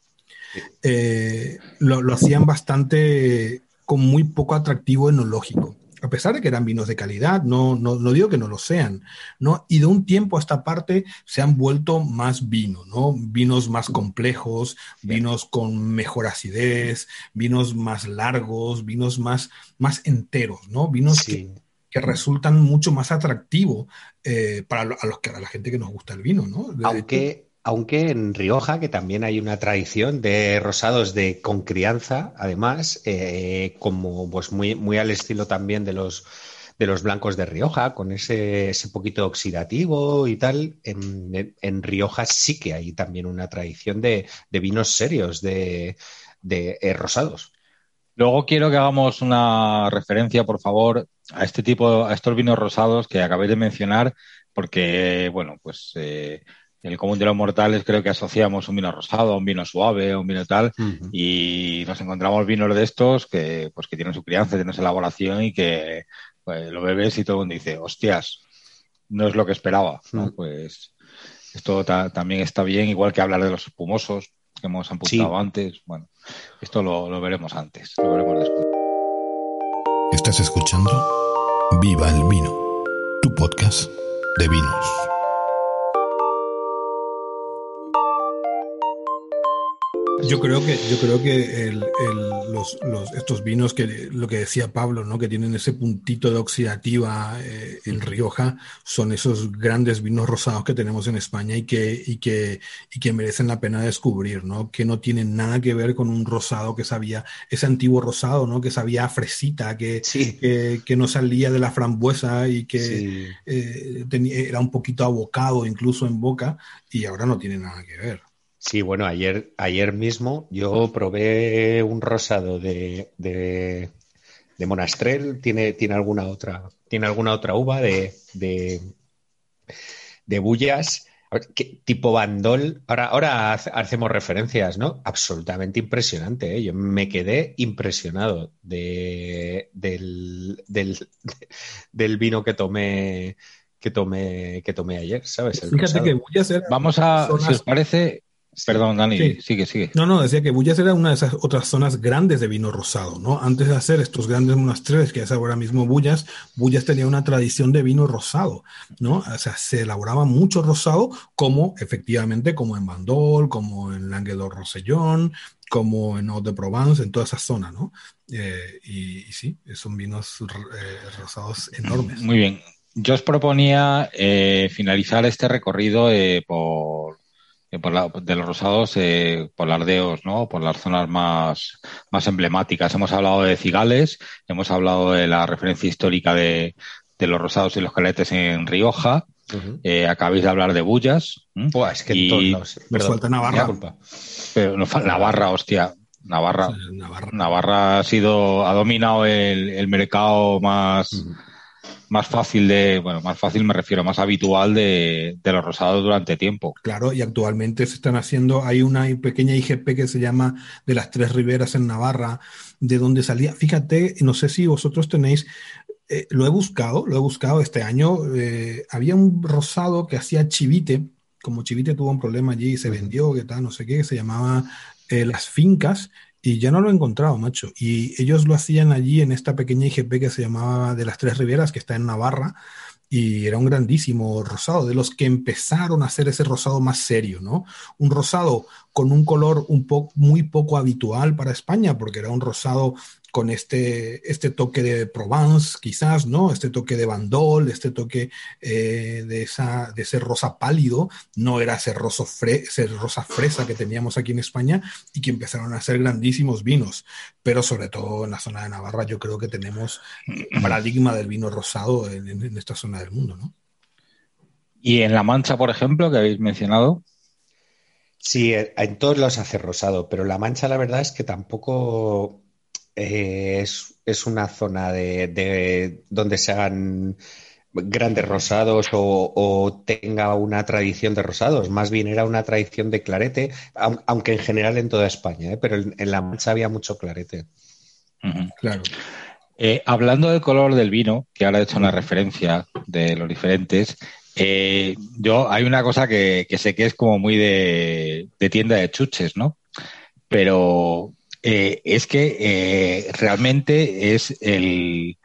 Eh, lo, lo, hacían bastante con muy poco atractivo enológico a pesar de que eran vinos de calidad, no, no, no, digo que no lo sean, ¿no? Y de un tiempo a esta parte se han vuelto más vinos, ¿no? Vinos más complejos, vinos con mejor acidez, vinos más largos, vinos más, más enteros, ¿no? Vinos que, resultan mucho más atractivos eh, para a, los, a la gente que nos gusta el vino, ¿no? Aunque aunque en Rioja, que también hay una tradición de rosados de con crianza, además, eh, como pues muy, muy al estilo también de los de los blancos de Rioja, con ese, ese poquito oxidativo y tal, en, Rioja sí que hay también una tradición de, vinos serios, de, de eh, rosados. Luego quiero que hagamos una referencia, por favor, a este tipo, a estos vinos rosados que acabé de mencionar, porque, bueno, pues eh, en el común de los mortales creo que asociamos un vino rosado, un vino suave, un vino tal, y nos encontramos vinos de estos que, pues, que tienen su crianza, tienen su elaboración y que pues, lo bebes y todo el mundo dice, hostias, no es lo que esperaba. Pues esto también está bien, igual que hablar de los espumosos que hemos apuntado antes. Bueno, esto lo, lo veremos antes, lo veremos después. Estás escuchando Viva el Vino, tu podcast de vinos. Yo creo que, yo creo que los, estos vinos que lo que decía Pablo, ¿no? que tienen ese puntito de oxidativa eh, en Rioja, son esos grandes vinos rosados que tenemos en España y que, y que, y que merecen la pena descubrir, ¿no? Que no tienen nada que ver con un rosado que sabía, ese antiguo rosado, ¿no? Que sabía a fresita, que, que, no salía de la frambuesa y que eh, era un poquito abocado incluso en boca, y ahora no tiene nada que ver. Sí, bueno, ayer, ayer mismo yo probé un rosado de, de, Monastrel. ¿Tiene, tiene, alguna otra, ¿Tiene alguna otra uva de, de, de bullas? tipo bandol. Ahora, ahora hacemos referencias, ¿no? Absolutamente impresionante. ¿eh? Yo me quedé impresionado de, del, del, vino que tomé que tomé que tomé ayer, ¿sabes? Fíjate que bullas Vamos a, si os parece, Perdón, Dani, sigue, sigue. No, no, decía que Bullas era una de esas otras zonas grandes de vino rosado, ¿no? Antes de hacer estos grandes monasterios que es ahora mismo Bullas, Bullas tenía una tradición de vino rosado, ¿no? O sea, se elaboraba mucho rosado, como efectivamente, como en Bandol, como en Languedoc-Rosellón, como en Eau de Provence, en toda esa zona, ¿no? Eh, y, sí, son vinos eh, rosados enormes. Muy bien. yo os proponía eh, finalizar este recorrido eh, por, por la, de los rosados por Lardeos, ¿no? Por las zonas más, más emblemáticas. Hemos hablado de Cigales, hemos hablado de la referencia histórica de, de los rosados y los caletes en Rioja. acabáis de hablar de Bullas. es que y... Me falta Navarra. Pero, Navarra, hostia. Navarra, Navarra. ha sido, ha dominado el, el mercado más, más fácil de, bueno, más fácil me refiero, más habitual de, de, los rosados durante tiempo. Claro, y actualmente se están haciendo, hay una pequeña IGP que se llama de las Tres Riberas en Navarra, de donde salía, fíjate, no sé si vosotros tenéis, eh, lo he buscado, lo he buscado este año, eh, había un rosado que hacía Chivite, como Chivite tuvo un problema allí y se vendió, que tal, no sé qué, se llamaba eh, las fincas y ya no lo he encontrado, macho. Y ellos lo hacían allí en esta pequeña IGP que se llamaba de las Tres Riberas, que está en Navarra, y era un grandísimo rosado, de los que empezaron a hacer ese rosado más serio, ¿no? Un rosado con un color un poco muy poco habitual para España, porque era un rosado con este, este toque de Provence, quizás, ¿no? Este toque de Bandol, este toque eh, de, esa, de ese rosa pálido, no era ese, rosa fresa que teníamos aquí en España y que empezaron a hacer grandísimos vinos. Pero sobre todo en la zona de Navarra, yo creo que tenemos paradigma del vino rosado en, en esta zona del mundo, ¿no? Y en La Mancha, por ejemplo, que habéis mencionado. Sí, en todos los hace rosado, pero La Mancha la verdad es que tampoco eh, es, una zona de, donde se hagan grandes rosados o, tenga una tradición de rosados. Más bien era una tradición de clarete, aunque en general en toda España, ¿eh? pero en, La Mancha había mucho clarete. Claro. Eh, hablando del color del vino, que ahora he hecho una referencia de los diferentes, yo hay una cosa que, sé que es como muy de, de tienda de chuches, ¿no? Pero eh, es que eh, realmente es el,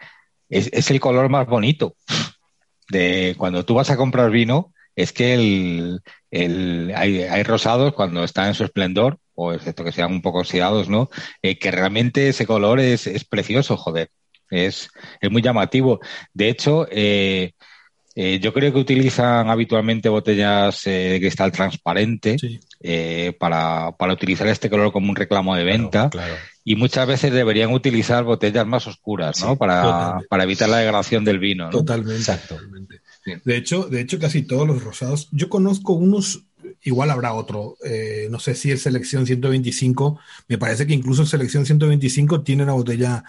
es, el color más bonito. De cuando tú vas a comprar vino, es que el, el, hay, hay, rosados cuando están en su esplendor, o excepto que sean un poco oxidados, ¿no? Eh, que realmente ese color es, es precioso, joder. Es, es, muy llamativo. De hecho, eh, yo creo que utilizan habitualmente botellas eh, de cristal transparente eh, para, para, utilizar este color como un reclamo de venta. Y muchas veces deberían utilizar botellas más oscuras, ¿no? Para, para, evitar la degradación del vino. Totalmente. De hecho, de hecho, casi todos los rosados. Yo conozco unos, igual habrá otro. no sé si es selección 125. Me parece que incluso selección 125 tiene una botella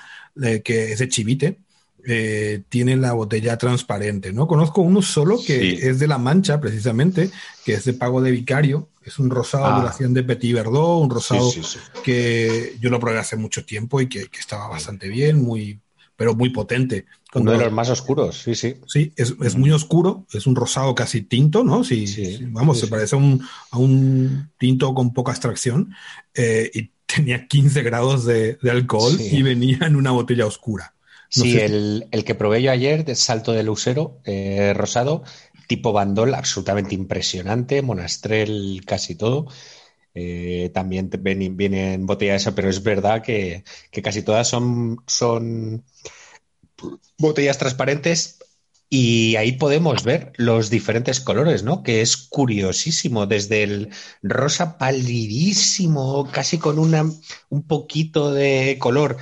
que es de chivite eh, tiene la botella transparente, ¿no? Conozco uno solo que es de La Mancha, precisamente, que es de Pago de Vicario. Es un rosado de la de Petit Verdot, un rosado que yo lo probé hace mucho tiempo y que, estaba bastante bien, muy, pero muy potente. Uno de los más oscuros, sí, sí. Sí, es, muy oscuro, es un rosado casi tinto, ¿no? Sí, vamos, se parece a un, a un, tinto con poca extracción eh, y tenía 15 grados de, alcohol y venía en una botella oscura sí, el, que probé yo ayer de salto de lucero eh, rosado, tipo bandol, absolutamente impresionante, monastrel casi todo. Eh, también viene, en botella esa, pero es verdad que, casi todas son, son botellas transparentes y ahí podemos ver los diferentes colores, ¿no? Que es curiosísimo, desde el rosa palidísimo, casi con una, un poquito de color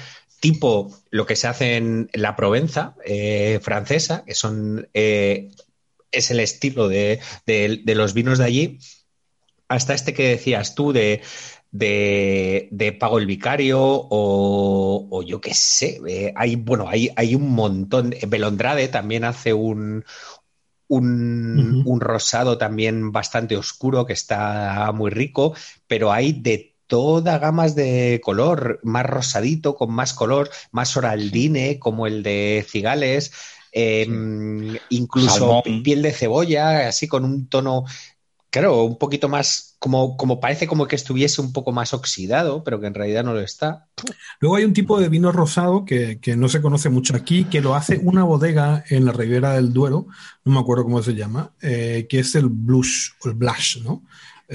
tipo lo que se hace en la Provenza eh, francesa, que son eh, es el estilo de, los vinos de allí, hasta este que decías tú de, de, Pago el Vicario o, yo qué sé, eh, hay, bueno, hay, hay un montón, Belondrade también hace un, un, un, rosado también bastante oscuro que está muy rico, pero hay de toda gamas de color, más rosadito, con más color, más oraldine, como el de Cigales, em, incluso piel de cebolla, así con un tono, claro, un poquito más como, como parece como que estuviese un poco más oxidado, pero que en realidad no lo está. Luego hay un tipo de vino rosado que, que no se conoce mucho aquí, que lo hace una bodega en la Ribera del Duero, no me acuerdo cómo se llama, eh, que es el blush, o el blush, ¿no?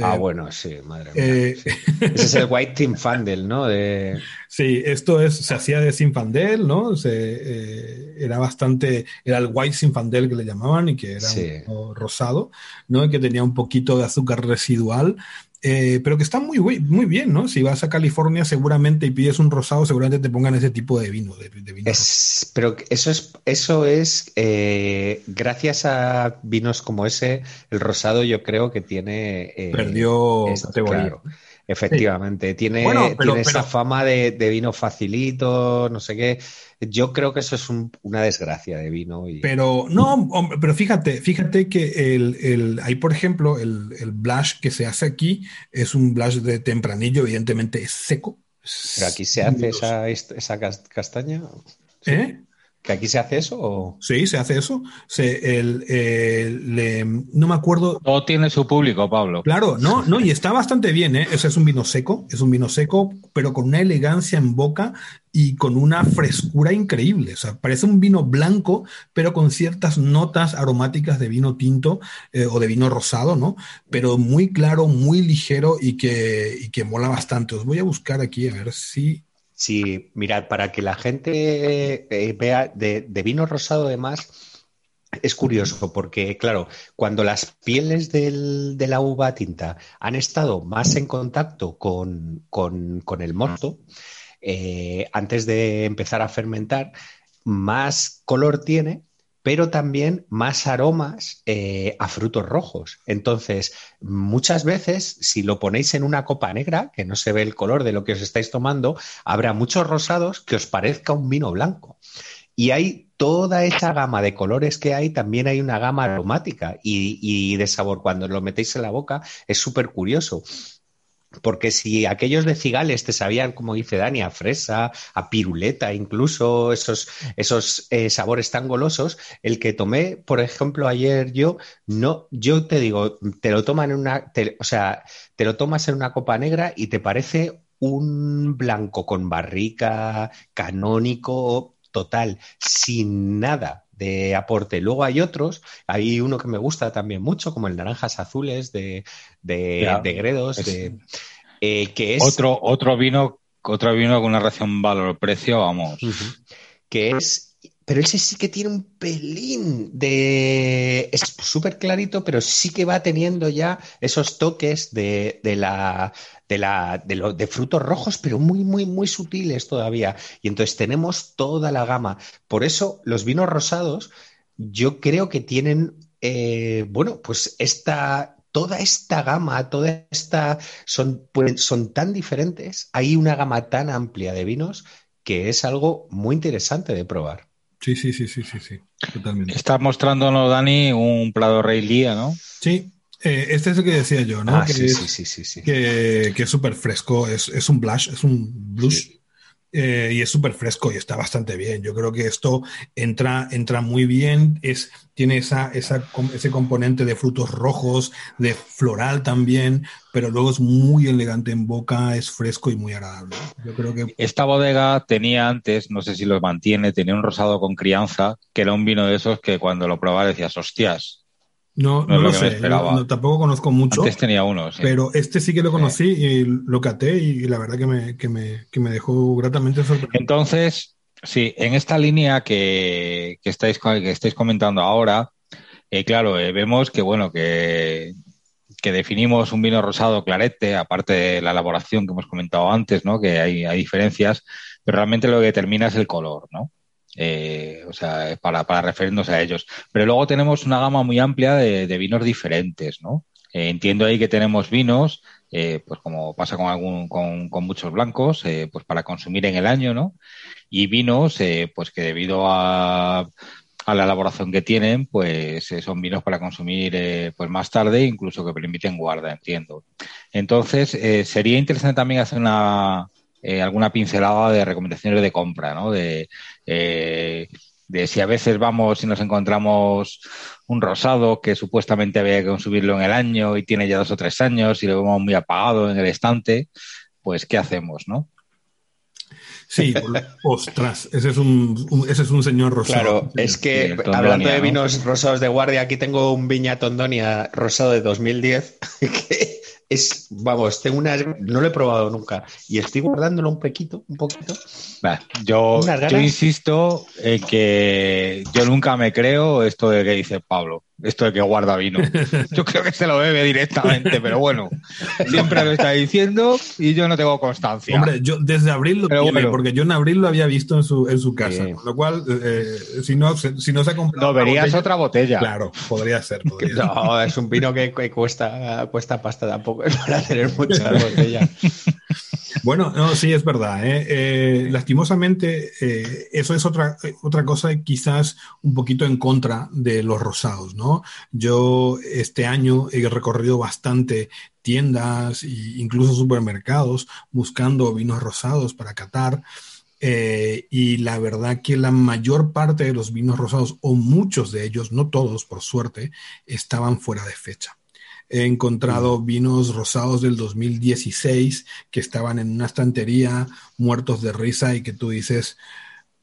Ah, Eh, bueno, sí, madre mía. eh, sí. Ese es el <laughs> White Team Fandel, ¿no? De... Sí, esto es, se hacía de Sinfandel, ¿no? Se, eh, era bastante, era el white Sinfandel que le llamaban y que era Sí. un poco rosado, ¿no? Y que tenía un poquito de azúcar residual, eh, pero que está muy, muy bien, ¿no? Si vas a California seguramente y pides un rosado, seguramente te pongan ese tipo de vino, de, de vino Es, pero eso es, eso es eh, gracias a vinos como ese, el rosado yo creo que tiene... eh, perdió es- categoría. claro, efectivamente, tiene, Bueno, pero- tiene esa pero- fama de, de vino facilito, no sé qué. Yo creo que eso es un- una desgracia de vino. Y... Pero no, pero fíjate, fíjate que el, el, hay, por ejemplo, el, el blush que se hace aquí es un blush de tempranillo, evidentemente es seco. Pero aquí se hace esa, esa cas- castaña. ¿Eh? ¿Que aquí se hace eso? O... Sí, se hace eso. Se, el, el, le- no me acuerdo. Todo tiene su público, Pablo. Claro, no, no, y está bastante bien, ¿eh? Ese es un vino seco, es un vino seco, pero con una elegancia en boca y con una frescura increíble. O sea, parece un vino blanco, pero con ciertas notas aromáticas de vino tinto eh, o de vino rosado, ¿no? Pero muy claro, muy ligero y que, y que mola bastante. Os voy a buscar aquí a ver si. Sí, mirad, para que la gente eh, vea de, vino rosado además, es curioso porque, claro, cuando las pieles de la uva tinta han estado más en contacto con, con- con el mosto, eh, antes de empezar a fermentar, más color tiene, pero también más aromas eh, a frutos rojos. Entonces, muchas veces, si lo ponéis en una copa negra, que no se ve el color de lo que os estáis tomando, habrá muchos rosados que os parezca un vino blanco. Y hay toda esa gama de colores que hay, también hay una gama aromática y, y de sabor. Cuando lo metéis en la boca es súper curioso. Porque si aquellos de cigales te sabían, como dice Dani, a fresa, a piruleta, incluso esos, esos eh, sabores tan golosos, el que tomé, por ejemplo, ayer yo, no, yo te digo, te lo toman en una, o sea, te lo tomas en una copa negra y te parece un blanco con barrica, canónico, total, sin nada de aporte. Luego hay otros, hay uno que me gusta también mucho, como el Naranjas Azules de, de, Ya, de Gredos, es- de, eh, que es Otro, otro vino, otro vino con una relación valor-precio, vamos. Que es, pero ese sí que tiene un pelín de, es súper clarito, pero sí que va teniendo ya esos toques de, de la, de la, de de frutos rojos, pero muy, muy, muy sutiles todavía. Y entonces tenemos toda la gama. Por eso los vinos rosados, yo creo que tienen, eh, bueno, pues esta, toda esta gama, toda esta, son, pues, son tan diferentes, hay una gama tan amplia de vinos que es algo muy interesante de probar. Sí, sí, sí, sí, sí, sí, totalmente. Está mostrándonos, Dani, un Prado Rey Lía, ¿no? Sí, eh, este es el que decía yo, ¿no? Ah, que sí, es, sí, sí, sí, sí. que, que es súper fresco, es, es un blush, es un blush. Eh, y es súper fresco y está bastante bien. Yo creo que esto entra, entra muy bien, es, tiene esa, esa, ese componente de frutos rojos, de floral también, pero luego es muy elegante en boca, es fresco y muy agradable. Yo creo que Esta bodega tenía antes, no sé si lo mantiene, tenía un rosado con crianza, que era un vino de esos que cuando lo probaba decías, hostias, no, No lo sé, no- tampoco conozco mucho. antes tenía uno, sí. Pero este sí que lo conocí y lo caté y la verdad que me, que me, que me dejó gratamente sorprendido. Entonces, sí, en esta línea que, que estáis, que estáis comentando ahora, eh, claro, eh, vemos que, bueno, que, que definimos un vino rosado clarete, aparte de la elaboración que hemos comentado antes, ¿no? Que hay, hay diferencias, pero realmente lo que determina es el color, ¿no? Eh, o sea, para, referirnos a ellos. Pero luego tenemos una gama muy amplia de, vinos diferentes, ¿no? Eh, entiendo ahí que tenemos vinos, eh, pues como pasa con algún, con, muchos blancos, pues para consumir en el año, ¿no? Y vinos, pues que debido a, a la elaboración que tienen, pues son vinos para consumir pues más tarde, incluso que permiten guarda, entiendo. Entonces, sería interesante también hacer una eh, alguna pincelada de recomendaciones de compra, ¿no? De eh, de si a veces vamos y nos encontramos un rosado que supuestamente había que consumirlo en el año y tiene ya dos o tres años y lo vemos muy apagado en el estante, pues ¿qué hacemos, no? Sí, ostras, ese es un, ese es un señor rosado. Claro, es que hablando de vinos rosados de guardia, aquí tengo un Viña Tondonia rosado de 2010 <laughs> que es, vamos, tengo una, no lo he probado nunca y estoy guardándolo un poquito, un poquito. yo, yo insisto en que yo nunca me creo esto de que dice Pablo esto de que guarda vino. <laughs> Yo creo que se lo bebe directamente, pero bueno, siempre lo está diciendo y yo no tengo constancia. Hombre, yo desde abril lo porque yo en abril lo había visto en su, en su casa, con lo cual, eh, si, no, si no se ha comprado. No, verías otra botella. Claro, podría ser. <laughs> no, es un vino que, cuesta, cuesta pasta tampoco, es para tener <laughs> muchas botellas. Bueno, no, sí, es verdad. ¿eh? Eh, lastimosamente, eh, eso es otra, otra cosa quizás un poquito en contra de los rosados, ¿no? Yo este año he recorrido bastante tiendas e incluso supermercados buscando vinos rosados para catar. y la verdad que la mayor parte de los vinos rosados, o muchos de ellos, no todos por suerte, estaban fuera de fecha. He encontrado vinos rosados del 2016 que estaban en una estantería muertos de risa y que tú dices,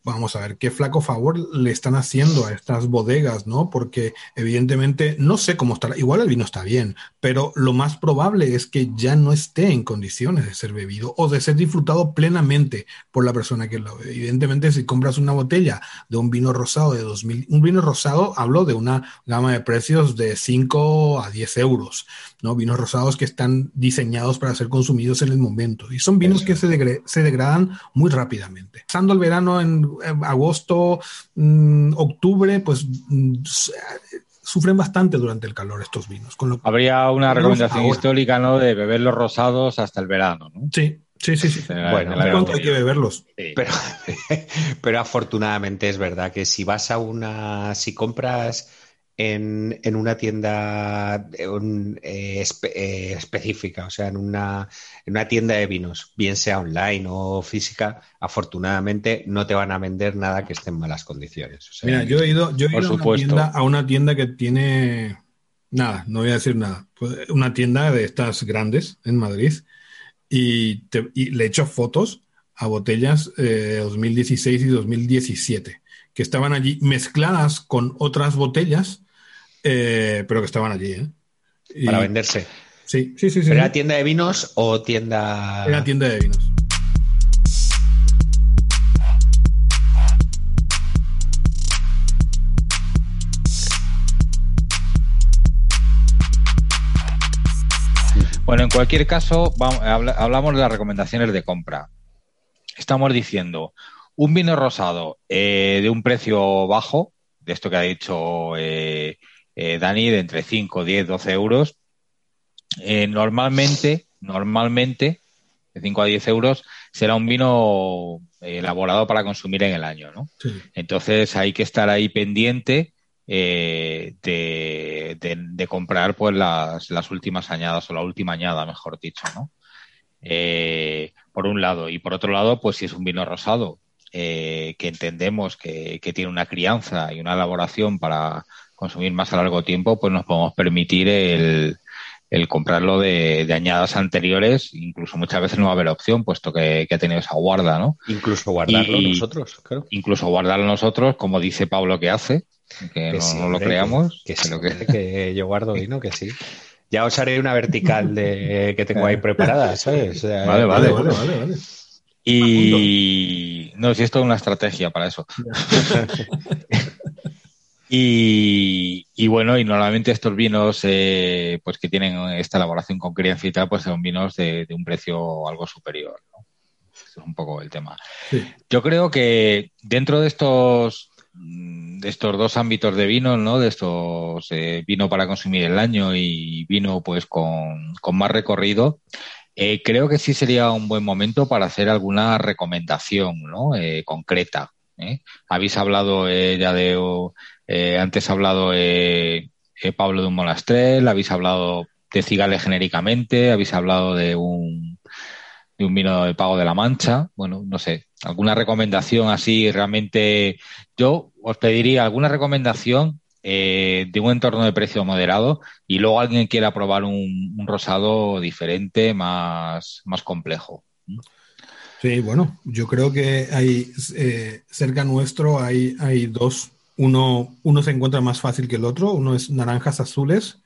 vamos a ver qué flaco favor le están haciendo a estas bodegas, ¿no? Porque evidentemente no sé cómo estará, igual el vino está bien, pero lo más probable es que ya no esté en condiciones de ser bebido o de ser disfrutado plenamente por la persona que lo bebe. Evidentemente, si compras una botella de un vino rosado de 2000, un vino rosado, hablo de una gama de precios de 5 a 10 euros, ¿no? Vinos rosados que están diseñados para ser consumidos en el momento y son vinos que se, se degradan muy rápidamente. Pasando el verano en agosto, mm, octubre, pues mm, sufren bastante durante el calor estos vinos. Habría una recomendación histórica, ¿no? De beber los rosados hasta el verano, ¿no? Sí, sí, sí. sí. Bueno, hay que beberlos. Pero, <laughs> pero afortunadamente es verdad que si vas a una, si compras en, en una tienda eh, eh, específica, o sea, en una, en una tienda de vinos, bien sea online o física, afortunadamente no te van a vender nada que esté en malas condiciones. Mira, yo he ido, yo he ido a, una tienda, a una tienda que tiene nada, no voy a decir nada, pues, una tienda de estas grandes en Madrid y, le he hecho fotos a botellas eh, de 2016 y 2017 que estaban allí mezcladas con otras botellas eh, pero que estaban allí. ¿eh? Para venderse. Sí, sí, sí. sí ¿Era tienda de vinos o tienda...? Era tienda de vinos. Bueno, en cualquier caso, hablamos de las recomendaciones de compra. Estamos diciendo un vino rosado eh, de un precio bajo, de esto que ha dicho eh, Dani, de entre 5, 10, 12 euros. Eh, normalmente, normalmente, de 5 a 10 euros, será un vino eh, elaborado para consumir en el año, ¿no? Entonces hay que estar ahí pendiente de, de, comprar pues las, las, últimas añadas o la última añada, mejor dicho, ¿no? por un lado. Y por otro lado, pues si es un vino rosado, que entendemos que, que, tiene una crianza y una elaboración para, consumir más a largo tiempo, pues nos podemos permitir el, el comprarlo de, añadas anteriores, incluso muchas veces no va a haber opción, puesto que, ha tenido esa guarda, ¿no? Incluso guardarlo nosotros, claro. Incluso guardarlo nosotros, como dice Pablo que hace, que, no, lo creamos. Que, que, que, yo guardo vino, que sí. Ya os haré una vertical de que tengo ahí <laughs> preparada, ¿sabes? vale, vale, vale, vale, vale. Y no, si esto es una estrategia para eso. <laughs> Y, bueno, y normalmente estos vinos, eh, pues que tienen esta elaboración con crianza y tal, pues son vinos de, un precio algo superior. ¿no? es un poco el tema. Yo creo que dentro de estos de estos dos ámbitos de vino, ¿no? De estos eh, vino para consumir el año y vino pues con, con más recorrido, eh, creo que sí sería un buen momento para hacer alguna recomendación, ¿no? concreta. Habéis hablado ya de eh, antes ha hablado eh, eh, Pablo de un monastrel, habéis hablado de Cigales genéricamente, habéis hablado de un, de un vino de Pago de la Mancha. Bueno, no sé, alguna recomendación así realmente. Yo os pediría alguna recomendación eh, de un entorno de precio moderado y luego alguien quiera probar un, rosado diferente, más, más complejo. Sí, bueno, yo creo que hay eh, cerca nuestro hay, hay dos. Uno, uno se encuentra más fácil que el otro. Uno es naranjas azules.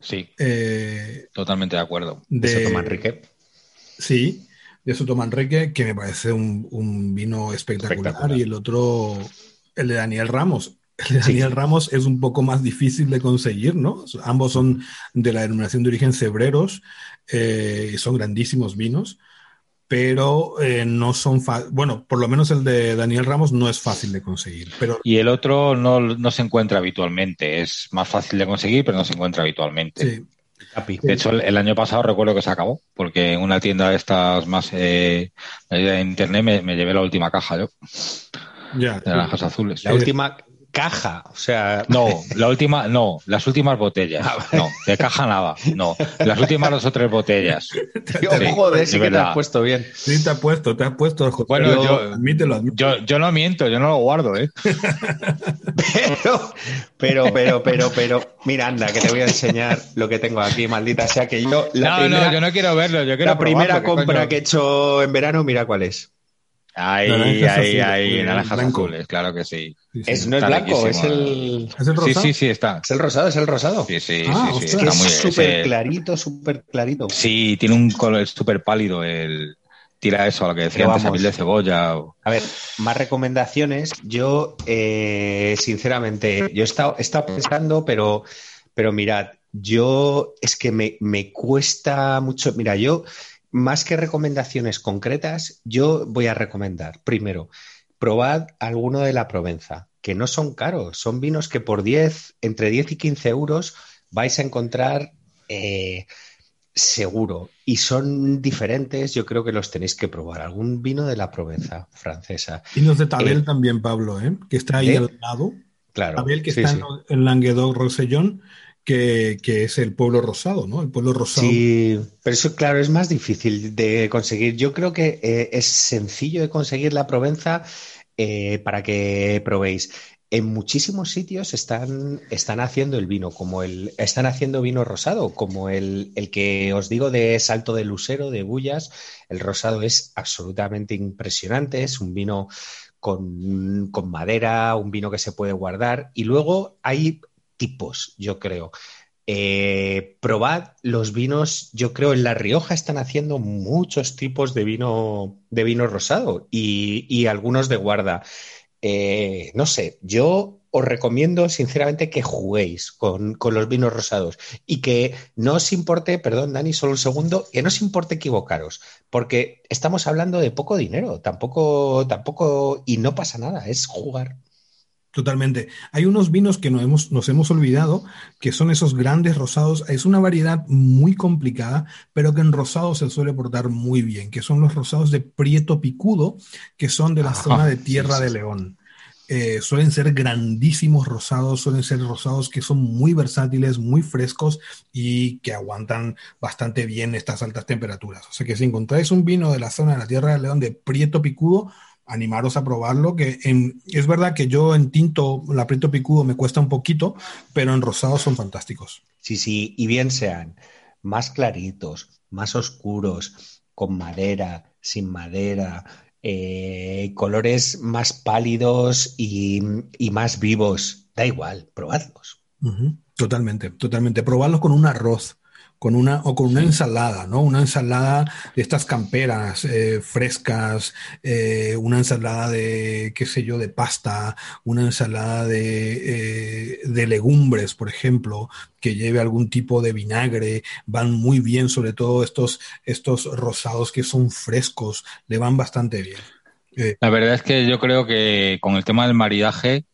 Sí. Eh, totalmente de acuerdo. De, de Sotomanrique. Sí, de Sotomanrique, que me parece un, vino espectacular, Y el otro, el de Daniel Ramos. El de Daniel Ramos es un poco más difícil de conseguir, ¿no? Ambos son de la denominación de origen cebreros, eh, son grandísimos vinos pero eh, no son bueno, por lo menos el de Daniel Ramos no es fácil de conseguir. Pero... Y el otro no, no, se encuentra habitualmente, es más fácil de conseguir, pero no se encuentra habitualmente. De hecho, el, año pasado recuerdo que se acabó, porque en una tienda de estas más eh, de internet me, llevé la última caja yo. Ya, de naranjas azules. La última, caja, o sea. No, <laughs> la última, no, las últimas botellas. Ah, no, de caja nada, no. Las últimas dos o tres botellas. <laughs> Tío, joder, sí que te has puesto bien. Sí, te has puesto, te has puesto. Bueno, yo, admítelo, Yo, yo no miento, yo no lo guardo, ¿eh? <laughs> pero, pero, pero, pero, pero, mira, anda, que te voy a enseñar lo que tengo aquí, maldita sea que yo. La no, no, yo no quiero verlo, yo quiero La primera compra que he hecho en verano, mira cuál es. Ahí, ahí, ahí, naranjas azules, claro que sí. es, no es blanco, es el... ¿Es el rosado? Sí, sí, sí, está. Es el rosado, es el rosado. Sí, sí, ah, sí, sí, está muy Es súper clarito, súper clarito. Sí, tiene un color súper pálido el... Tira eso, a lo que decía antes, a de cebolla. A ver, más recomendaciones. Yo, eh, sinceramente, yo he estado, he estado pensando, pero, pero mirad, yo es que me, me cuesta mucho. Mira, yo más que recomendaciones concretas, yo voy a recomendar, primero, probad alguno de la Provenza, que no son caros, son vinos que por 10, entre 10 y 15 euros vais a encontrar eh, seguro. Y son diferentes, yo creo que los tenéis que probar. Algún vino de la Provenza francesa. Vinos de Tabel eh, también, Pablo, ¿eh? que está ahí al lado. Claro. Tabel, que está en Languedoc-Rosellón que, es el pueblo rosado, ¿no? El pueblo rosado. Sí, pero eso, claro, es más difícil de conseguir. Yo creo que eh, es sencillo de conseguir la Provenza eh, para que probéis. En muchísimos sitios están, están haciendo el vino, como el, están haciendo vino rosado, como el, el que os digo de Salto de Lucero, de Bullas. El rosado es absolutamente impresionante, es un vino con, con, madera, un vino que se puede guardar. Y luego hay tipos, yo creo. Eh, probad los vinos, yo creo en La Rioja están haciendo muchos tipos de vino, de vino rosado y, algunos de guarda. Eh, no sé, yo os recomiendo sinceramente que juguéis con, con, los vinos rosados y que no os importe, perdón Dani, solo un segundo, que no os importe equivocaros, porque estamos hablando de poco dinero, tampoco, tampoco, y no pasa nada, es jugar. Totalmente. Hay unos vinos que nos hemos, nos hemos olvidado, que son esos grandes rosados. Es una variedad muy complicada, pero que en rosado se suele portar muy bien, que son los rosados de Prieto Picudo, que son de la zona de Tierra de León. Eh, suelen ser grandísimos rosados, suelen ser rosados que son muy versátiles, muy frescos y que aguantan bastante bien estas altas temperaturas. O sea que si encontráis un vino de la zona de la Tierra de León de Prieto Picudo, animaros a probarlo, que es verdad que yo en tinto, el aprieto picudo me cuesta un poquito, pero en rosado son fantásticos. Sí, sí, y bien sean más claritos, más oscuros, con madera, sin madera, eh, colores más pálidos y, más vivos, da igual, probadlos. Totalmente, totalmente. Probarlos con un arroz con una o con una ensalada, ¿no? Una ensalada de estas camperas eh, frescas, eh, una ensalada de, qué sé yo, de pasta, una ensalada de, eh, de, legumbres, por ejemplo, que lleve algún tipo de vinagre, van muy bien, sobre todo estos, estos rosados que son frescos, le van bastante bien. La verdad es que yo creo que con el tema del maridaje,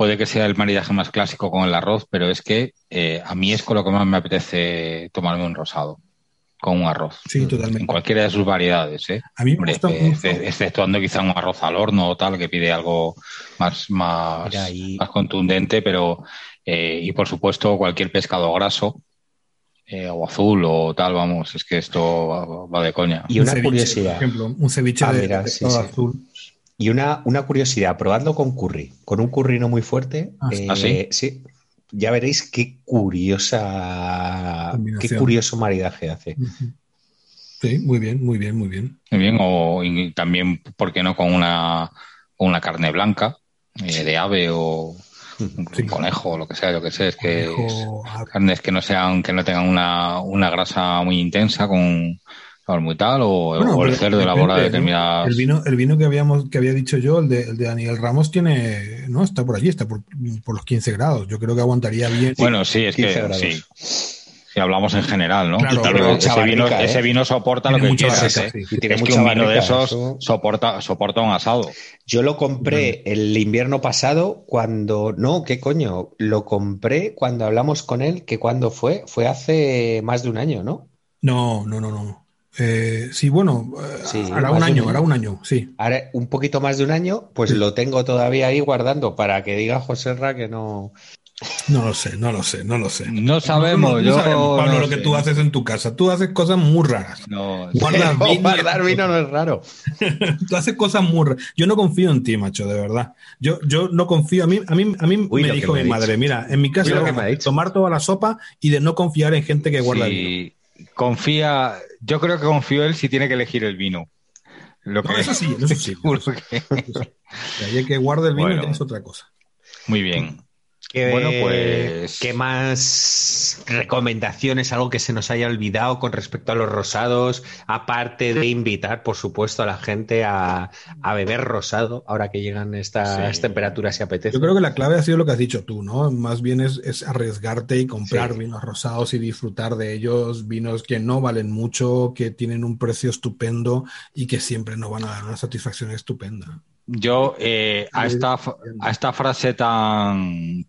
puede que sea el maridaje más clásico con el arroz, pero es que eh, a mí es con lo que más me apetece tomarme un rosado, con un arroz. Sí, totalmente. En cualquiera de sus variedades, ¿eh? A mí me gusta eh, Exceptuando quizá un arroz al horno o tal, que pide algo más, más, más contundente, pero, eh, y por supuesto, cualquier pescado graso, eh, o azul o tal, vamos, es que esto va, va de coña. Y Un una ceviche, curiosidad. Por ejemplo, un ceviche Ah, de, mira, de sí, pescado sí. azul. Y una, una curiosidad, probadlo con curry, con un curry no muy fuerte. Ah, eh, ¿Ah, sí? sí. Ya veréis qué curiosa, qué curioso maridaje hace. Sí, muy bien, muy bien, muy bien. Muy bien, o y también, ¿por qué no con una, con una carne blanca eh, de ave o un Sí. conejo o lo que sea, yo que sé, es que Conejo, ah, carnes que no sean, que no tengan una, una grasa muy intensa con muy tal, o, Bueno, o el cerdo depende, elabora ¿no? determinadas. El vino, el vino que habíamos, que había dicho yo, el de, el de Daniel Ramos, tiene, no, está por allí, está por, por los 15 grados. Yo creo que aguantaría bien. Bueno, sí, es 15 que grados. sí. Si hablamos en general, ¿no? Claro, ese, vino, barrica, ¿eh? ese vino soporta Tiene lo que mucha quieras, barrica, ¿eh? sí. Y tiene es que un vino de esos eso- soporta, soporta un asado. Yo lo compré el invierno pasado cuando, no, ¿qué coño? Lo compré cuando hablamos con él, que cuando fue, fue hace más de un año, ¿no? No, no, no, no. Eh, sí, bueno, eh, Sí, hará más un un año, año. hará un año, sí. Ahora un poquito más de un año, pues lo tengo todavía ahí guardando para que diga José Ra que no. No lo sé, no lo sé, no lo sé. No sabemos, No, no, no yo. sabemos, Pablo, no lo que tú haces en tu casa. Tú haces cosas muy raras. No, <laughs> Guardas Pero <laughs> vino, guardar vino no es raro. <laughs> tú haces cosas muy raras. Yo no confío en ti, macho, de verdad. Yo, yo no confío. A mí, a mí, a mí Uy, me dijo me mi dicho. madre, mira, en mi casa Uy, lo que era me ha dicho. tomar toda la sopa y de no confiar en gente que guarda vino. Confía. Yo creo que confío él si tiene que elegir el vino. Lo No, que eso sí, <laughs> eso sí. <laughs> seguro que- que guarde el vino Bueno. ya es otra cosa. Muy bien. ¿Qué, Bueno, pues- ¿Qué más recomendaciones, algo que se nos haya olvidado con respecto a los rosados? Aparte de invitar, por supuesto, a la gente a, a beber rosado, ahora que llegan estas Sí. temperaturas y apetece. Yo creo que la clave ha sido lo que has dicho tú, ¿no? Más bien es, es arriesgarte y comprar Sí. vinos rosados y disfrutar de ellos, vinos que no valen mucho, que tienen un precio estupendo y que siempre nos van a dar una satisfacción estupenda. Yo, eh, a, esta, a esta frase tan,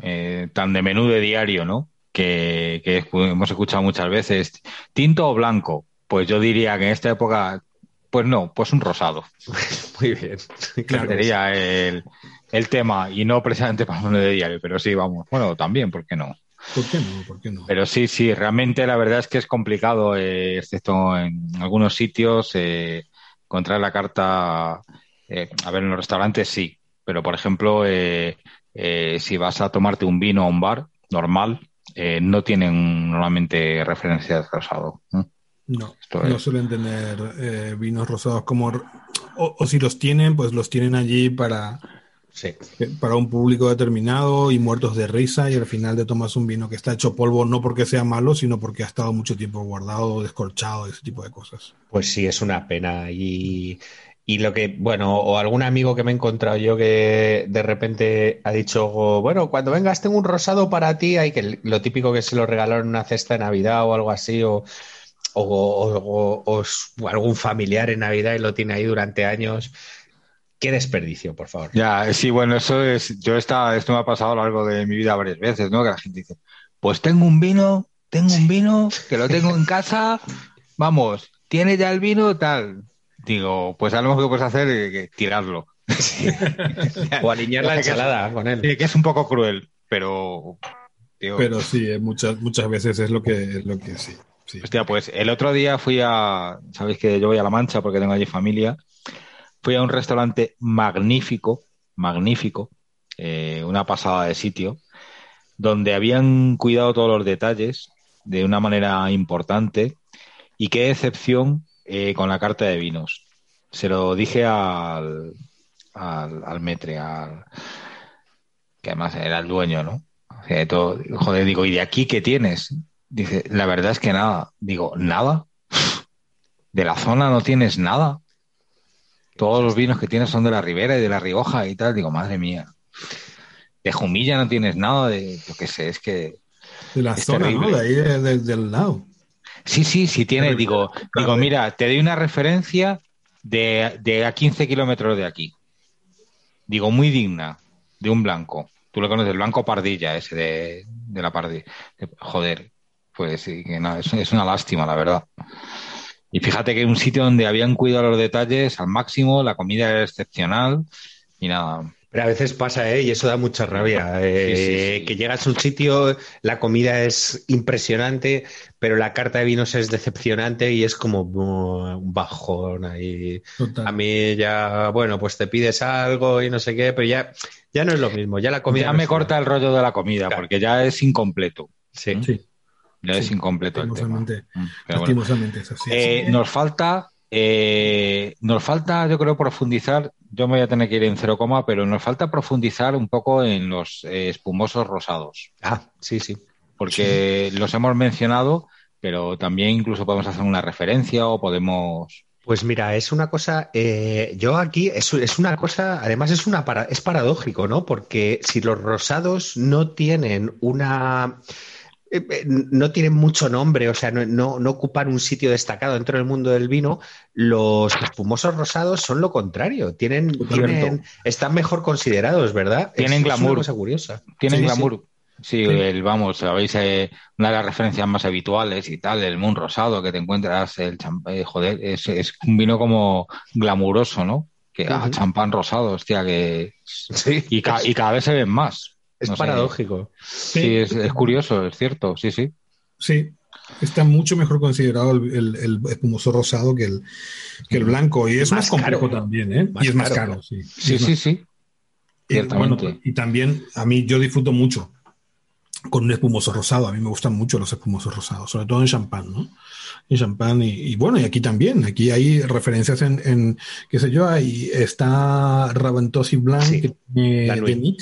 eh, tan de menú de diario, ¿no? Que, que hemos escuchado muchas veces, tinto o blanco. Pues yo diría que en esta época, pues no, pues un rosado. <laughs> Muy bien. <laughs> Claro. Sería el, el tema, y no precisamente para el menú de diario, pero sí, vamos. Bueno, también, ¿por qué no? ¿Por qué no? ¿Por qué no? Pero sí, sí, realmente la verdad es que es complicado, eh, excepto en algunos sitios, eh, encontrar la carta. Eh, a ver, en los restaurantes sí, pero por ejemplo, eh, eh, si vas a tomarte un vino a un bar normal, eh, no tienen normalmente referencias de rosado. ¿no? No, Esto no es- suelen tener eh, vinos rosados como... O, o si los tienen, pues los tienen allí para, Sí. para un público determinado y muertos de risa y al final te tomas un vino que está hecho polvo no porque sea malo, sino porque ha estado mucho tiempo guardado, descorchado, ese tipo de cosas. Pues sí, es una pena. Y, y lo que, bueno, o algún amigo que me he encontrado yo que de repente ha dicho, bueno, cuando vengas tengo un rosado para ti, hay que lo típico que se lo regalaron en una cesta de Navidad o algo así, o, o, o- algún familiar en Navidad y lo tiene ahí durante años. Qué desperdicio, por favor. Ya, sí, bueno, eso es, yo esta, esto me ha pasado a lo largo de mi vida varias veces, ¿no? Que la gente dice, pues tengo un vino, tengo un vino, que lo tengo en casa, vamos, tiene ya el vino, tal. Digo, pues a lo mejor que puedes hacer es que tirarlo. <laughs> O alinear la <laughs> ensalada con él. Sí, que es un poco cruel, pero, Pero sí, eh, muchas, muchas veces es lo que, es lo que sí. sí. Hostia, pues el otro día fui a, sabéis que yo voy a La Mancha porque tengo allí familia, fui a un restaurante magnífico, magnífico, eh, una pasada de sitio, donde habían cuidado todos los detalles de una manera importante y qué excepción eh, con la carta de vinos. Se lo dije al, al, al metre, al, que además era el dueño, ¿no? O sea, todo, joder, digo, ¿y de aquí qué tienes? Dice, la verdad es que nada. Digo, ¿nada? <laughs> De la zona no tienes nada. Todos los vinos que tienes son de la Ribera y de la Rioja y tal. Digo, madre mía. De Jumilla no tienes nada de, yo qué sé, es que... De la zona, ¿no? terrible. De ahí, de- de- del lado. Sí, sí, sí tiene. Digo, Claro. digo, mira, te doy una referencia de, de a 15 kilómetros de aquí. Digo, muy digna, de un blanco. Tú lo conoces, el blanco pardilla, ese de, de la pardilla. Joder, pues sí, que no, es, es una lástima, la verdad. Y fíjate que un sitio donde habían cuidado los detalles al máximo, la comida era excepcional y nada. Pero a veces pasa, ¿eh? Y eso da mucha rabia. Eh, Sí, sí, sí. Que llegas a un sitio, la comida es impresionante, pero la carta de vinos es decepcionante y es como un bajón ahí. Total. A mí ya, bueno, pues te pides algo y no sé qué, pero ya, ya no es lo mismo. Ya la comida. ya no me corta el rollo de la comida, Claro. porque ya es incompleto. Sí. Sí, Ya es incompleto el tema. lastimosamente. Mm, pero bueno. lastimosamente es así. Eh, nos falta, eh, nos falta, yo creo, profundizar. Yo me voy a tener que ir en cero coma, pero nos falta profundizar un poco en los eh, espumosos rosados, Ah, sí, sí. Porque los hemos mencionado, pero también incluso podemos hacer una referencia o podemos. Pues mira, es una cosa, eh, yo aquí, es, es una cosa, además es una para- es paradójico, ¿no? Porque si los rosados no tienen una, eh, eh, no tienen mucho nombre, o sea, no, no, no ocupan un sitio destacado dentro del mundo del vino, los espumosos rosados son lo contrario, tienen, tienen, están mejor considerados, ¿verdad? Tienen Es- es glamour. una cosa curiosa. Tienen sí. glamour. Sí, Sí. el, vamos, sabéis, eh, una de las referencias más habituales y tal, el Moon Rosado que te encuentras, el champán, joder, es, es un vino como glamuroso, ¿no? Que, ah, champán rosado, hostia, que... Sí, Y, ca- y cada vez se ven más. es no sé. paradójico. Sí, es, es curioso, es cierto, sí, sí. Sí, está mucho mejor considerado el, el- el espumoso rosado que el, que el blanco. Y es Más más, complejo caro. también, ¿eh? Más y es más caro. caro, sí. Sí, sí, más- sí. y, bueno, ciertamente. y también a mí yo disfruto mucho con un espumoso rosado. A mí me gustan mucho los espumosos rosados, sobre todo en champán, ¿no? En champán y, y bueno, y aquí también. Aquí hay referencias en, en qué sé yo, ahí está Raventosi Blanc, Sí, que tiene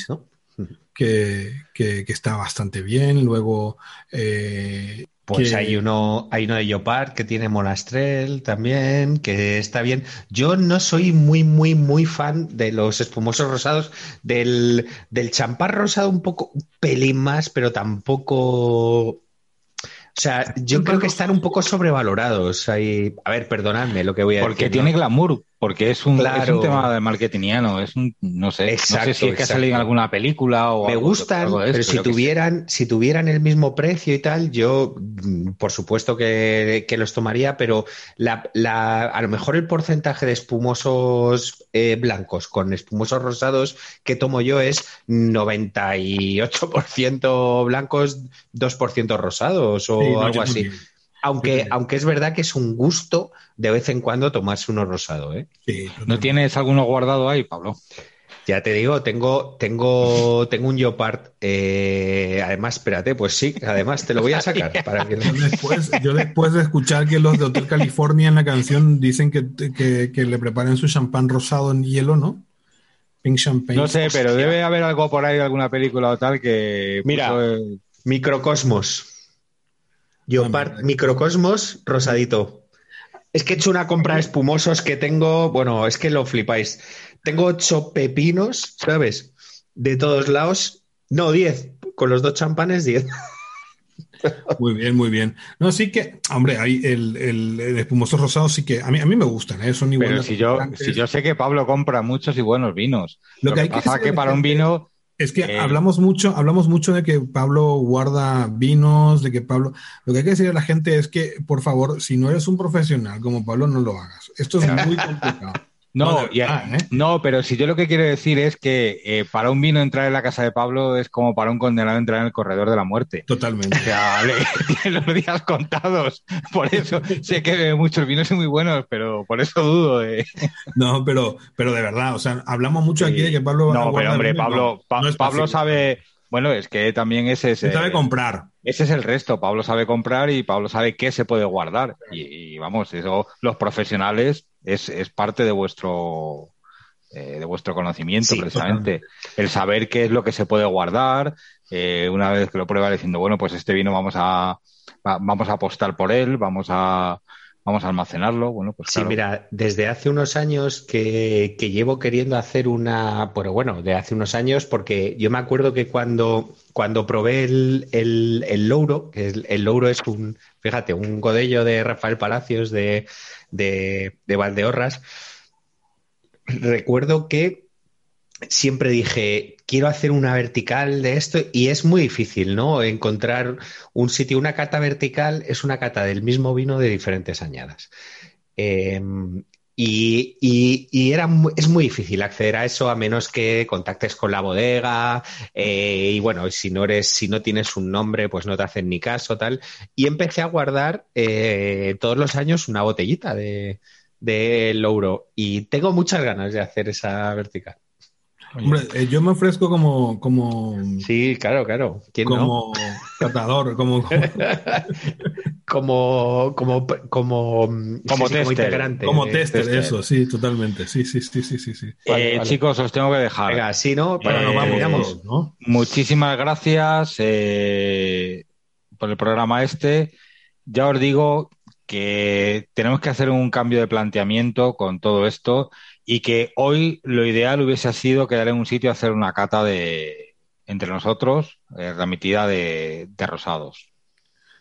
que, que está bastante bien. Luego, eh, Pues que- hay uno, hay uno de Yopar que tiene Monastrell también, que está bien. Yo no soy muy, muy, muy fan de los espumosos rosados, del, del champán rosado un poco, un pelín más, pero tampoco. O sea, yo creo que están un poco sobrevalorados. Ahí, a ver, perdonadme lo que voy a Porque decir. tiene ¿no? glamour, porque es un, Claro. es un tema de marketingiano, es un, no sé, no sé si es que ha salido en alguna película o Me algo- gustan, algo de pero si tuvieran, si tuvieran el mismo precio y tal, yo mm, por supuesto que, que los tomaría, pero la, la- a lo mejor el porcentaje de espumosos eh, blancos con espumosos rosados que tomo yo es 98% blancos, 2% rosados o Sí, algo así. Aunque, aunque es verdad que es un gusto de vez en cuando tomarse uno rosado, ¿eh? Sí, ¿No tienes alguno guardado ahí, Pablo? Ya te digo, tengo, tengo, tengo un Yopart. eh, además, espérate, pues sí, además te lo voy a sacar <laughs> para que Yo después, yo después de escuchar que los de Hotel California en la canción dicen que, que, que le preparen su champán rosado en hielo, ¿no? Pink champagne. No sé, pero debe haber algo por ahí, alguna película o tal que... Mira. puso Microcosmos. Yopart Microcosmos rosadito. Es que he hecho una compra de espumosos que tengo, bueno, es que lo flipáis. Tengo ocho pepinos, ¿sabes? De todos lados. No, diez. Con los dos champanes, diez. <laughs> Muy bien, muy bien. No, sí que, hombre, hay el, el, el espumoso rosado sí que a mí, a mí me gustan, ¿eh? son igual Pero de si yo, si yo sé que Pablo compra muchos y buenos vinos. Lo Lo, que que, pasa que para un vino... Es que Eh, hablamos mucho, hablamos mucho de que Pablo guarda vinos, de que Pablo. Lo que hay que decir a la gente es que, por favor, si no eres un profesional como Pablo, no lo hagas. Esto es muy <laughs> complicado. No, verdad, ¿eh? no, pero si yo lo que quiero decir es que eh, para un vino entrar en la casa de Pablo es como para un condenado entrar en el corredor de la muerte. Totalmente. O sea, le- <laughs> tiene los días contados. Por eso sé que muchos vinos son muy buenos, pero por eso dudo. <laughs> No, pero, pero de verdad, o sea, hablamos mucho aquí de que Pablo. No, pero hombre, Pablo, Pa- no Pablo sabe. Bueno, es que también ese es. Sabe comprar. Ese es el resto. Pablo sabe comprar y Pablo sabe qué se puede guardar. Y, y vamos, eso, los profesionales es, es parte de vuestro eh, de vuestro conocimiento, Sí, precisamente. El saber qué es lo que se puede guardar. eh, una vez que lo prueba diciendo, bueno, pues este vino vamos a va- vamos a apostar por él, vamos a vamos a almacenarlo. Bueno, pues Sí, mira, desde hace unos años que, que llevo queriendo hacer una, pero bueno, de hace unos años, porque yo me acuerdo que cuando, cuando probé el, el, el Louro, que el, el Louro es un, fíjate, un godello de Rafael Palacios de, de, de Valdeorras, recuerdo que siempre dije, quiero hacer una vertical de esto y es muy difícil, ¿no? Encontrar un sitio, una cata vertical es una cata del mismo vino de diferentes añadas. Eh, Y, y, era, es muy difícil acceder a eso a menos que contactes con la bodega eh, y bueno, si no eres, si no tienes un nombre, pues no te hacen ni caso, tal. Y empecé a guardar eh, todos los años una botellita de, de Louro y tengo muchas ganas de hacer esa vertical. Hombre, eh, yo me ofrezco como, como, Sí, claro, claro. ¿Quién no? como catador, como, <laughs> Como, como, como, Como sí, sí, tester. integrante. como de- tester, tester. eso, sí, totalmente. Sí, sí, sí, sí, sí, sí. Eh, vale. Chicos, os tengo que dejar. Venga, sí, ¿no? Para Eh, nos vamos. Muchísimas gracias eh, por el programa este. Ya os digo que tenemos que hacer un cambio de planteamiento con todo esto y que hoy lo ideal hubiese sido quedar en un sitio a hacer una cata de entre nosotros, eh, remitida de, de rosados.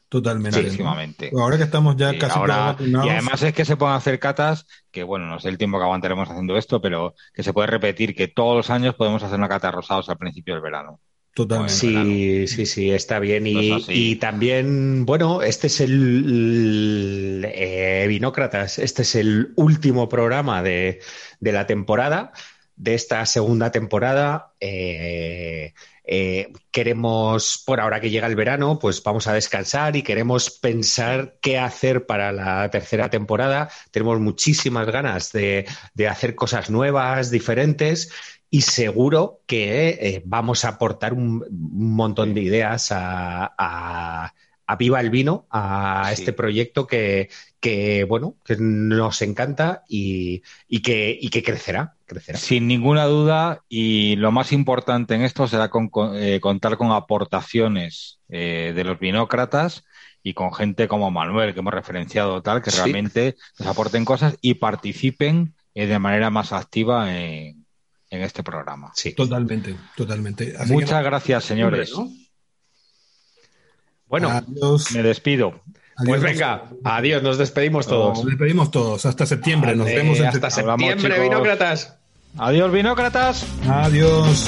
Totalmente. Clarísimamente. Ahora que estamos ya casi ahora- y además es que se pueden hacer catas, que bueno, no sé el tiempo que aguantaremos haciendo esto, pero que se puede repetir que todos los años podemos hacer una cata de rosados al principio del verano. Totalmente. Sí, sí, sí, está bien. Y, Pues y también, bueno, este es el, eh, Vinócratas, este es el último programa de, de la temporada, de esta segunda temporada. Eh, eh, queremos, por ahora que llega el verano, pues vamos a descansar y queremos pensar qué hacer para la tercera temporada. Tenemos muchísimas ganas de, de hacer cosas nuevas, diferentes. Y seguro que eh, vamos a aportar un, un montón de ideas a, a- a Viva el Vino, a Sí. este proyecto que, que, bueno, que nos encanta y, y que, y que crecerá, crecerá. Sin ninguna duda, y lo más importante en esto será con- con- eh, contar con aportaciones eh, de los binócratas y con gente como Manuel, que hemos referenciado tal, que Sí. realmente nos aporten cosas y participen eh, de manera más activa en, en este programa. Sí. Totalmente, totalmente. Así Muchas que- gracias, señores. ¿no? Bueno, Adiós. Me despido. pues venga, adiós, nos despedimos todos. Nos despedimos todos. Hasta septiembre. Nos vemos en hasta septiembre. Hablamos. Vinócratas. Adiós, binócratas. Adiós.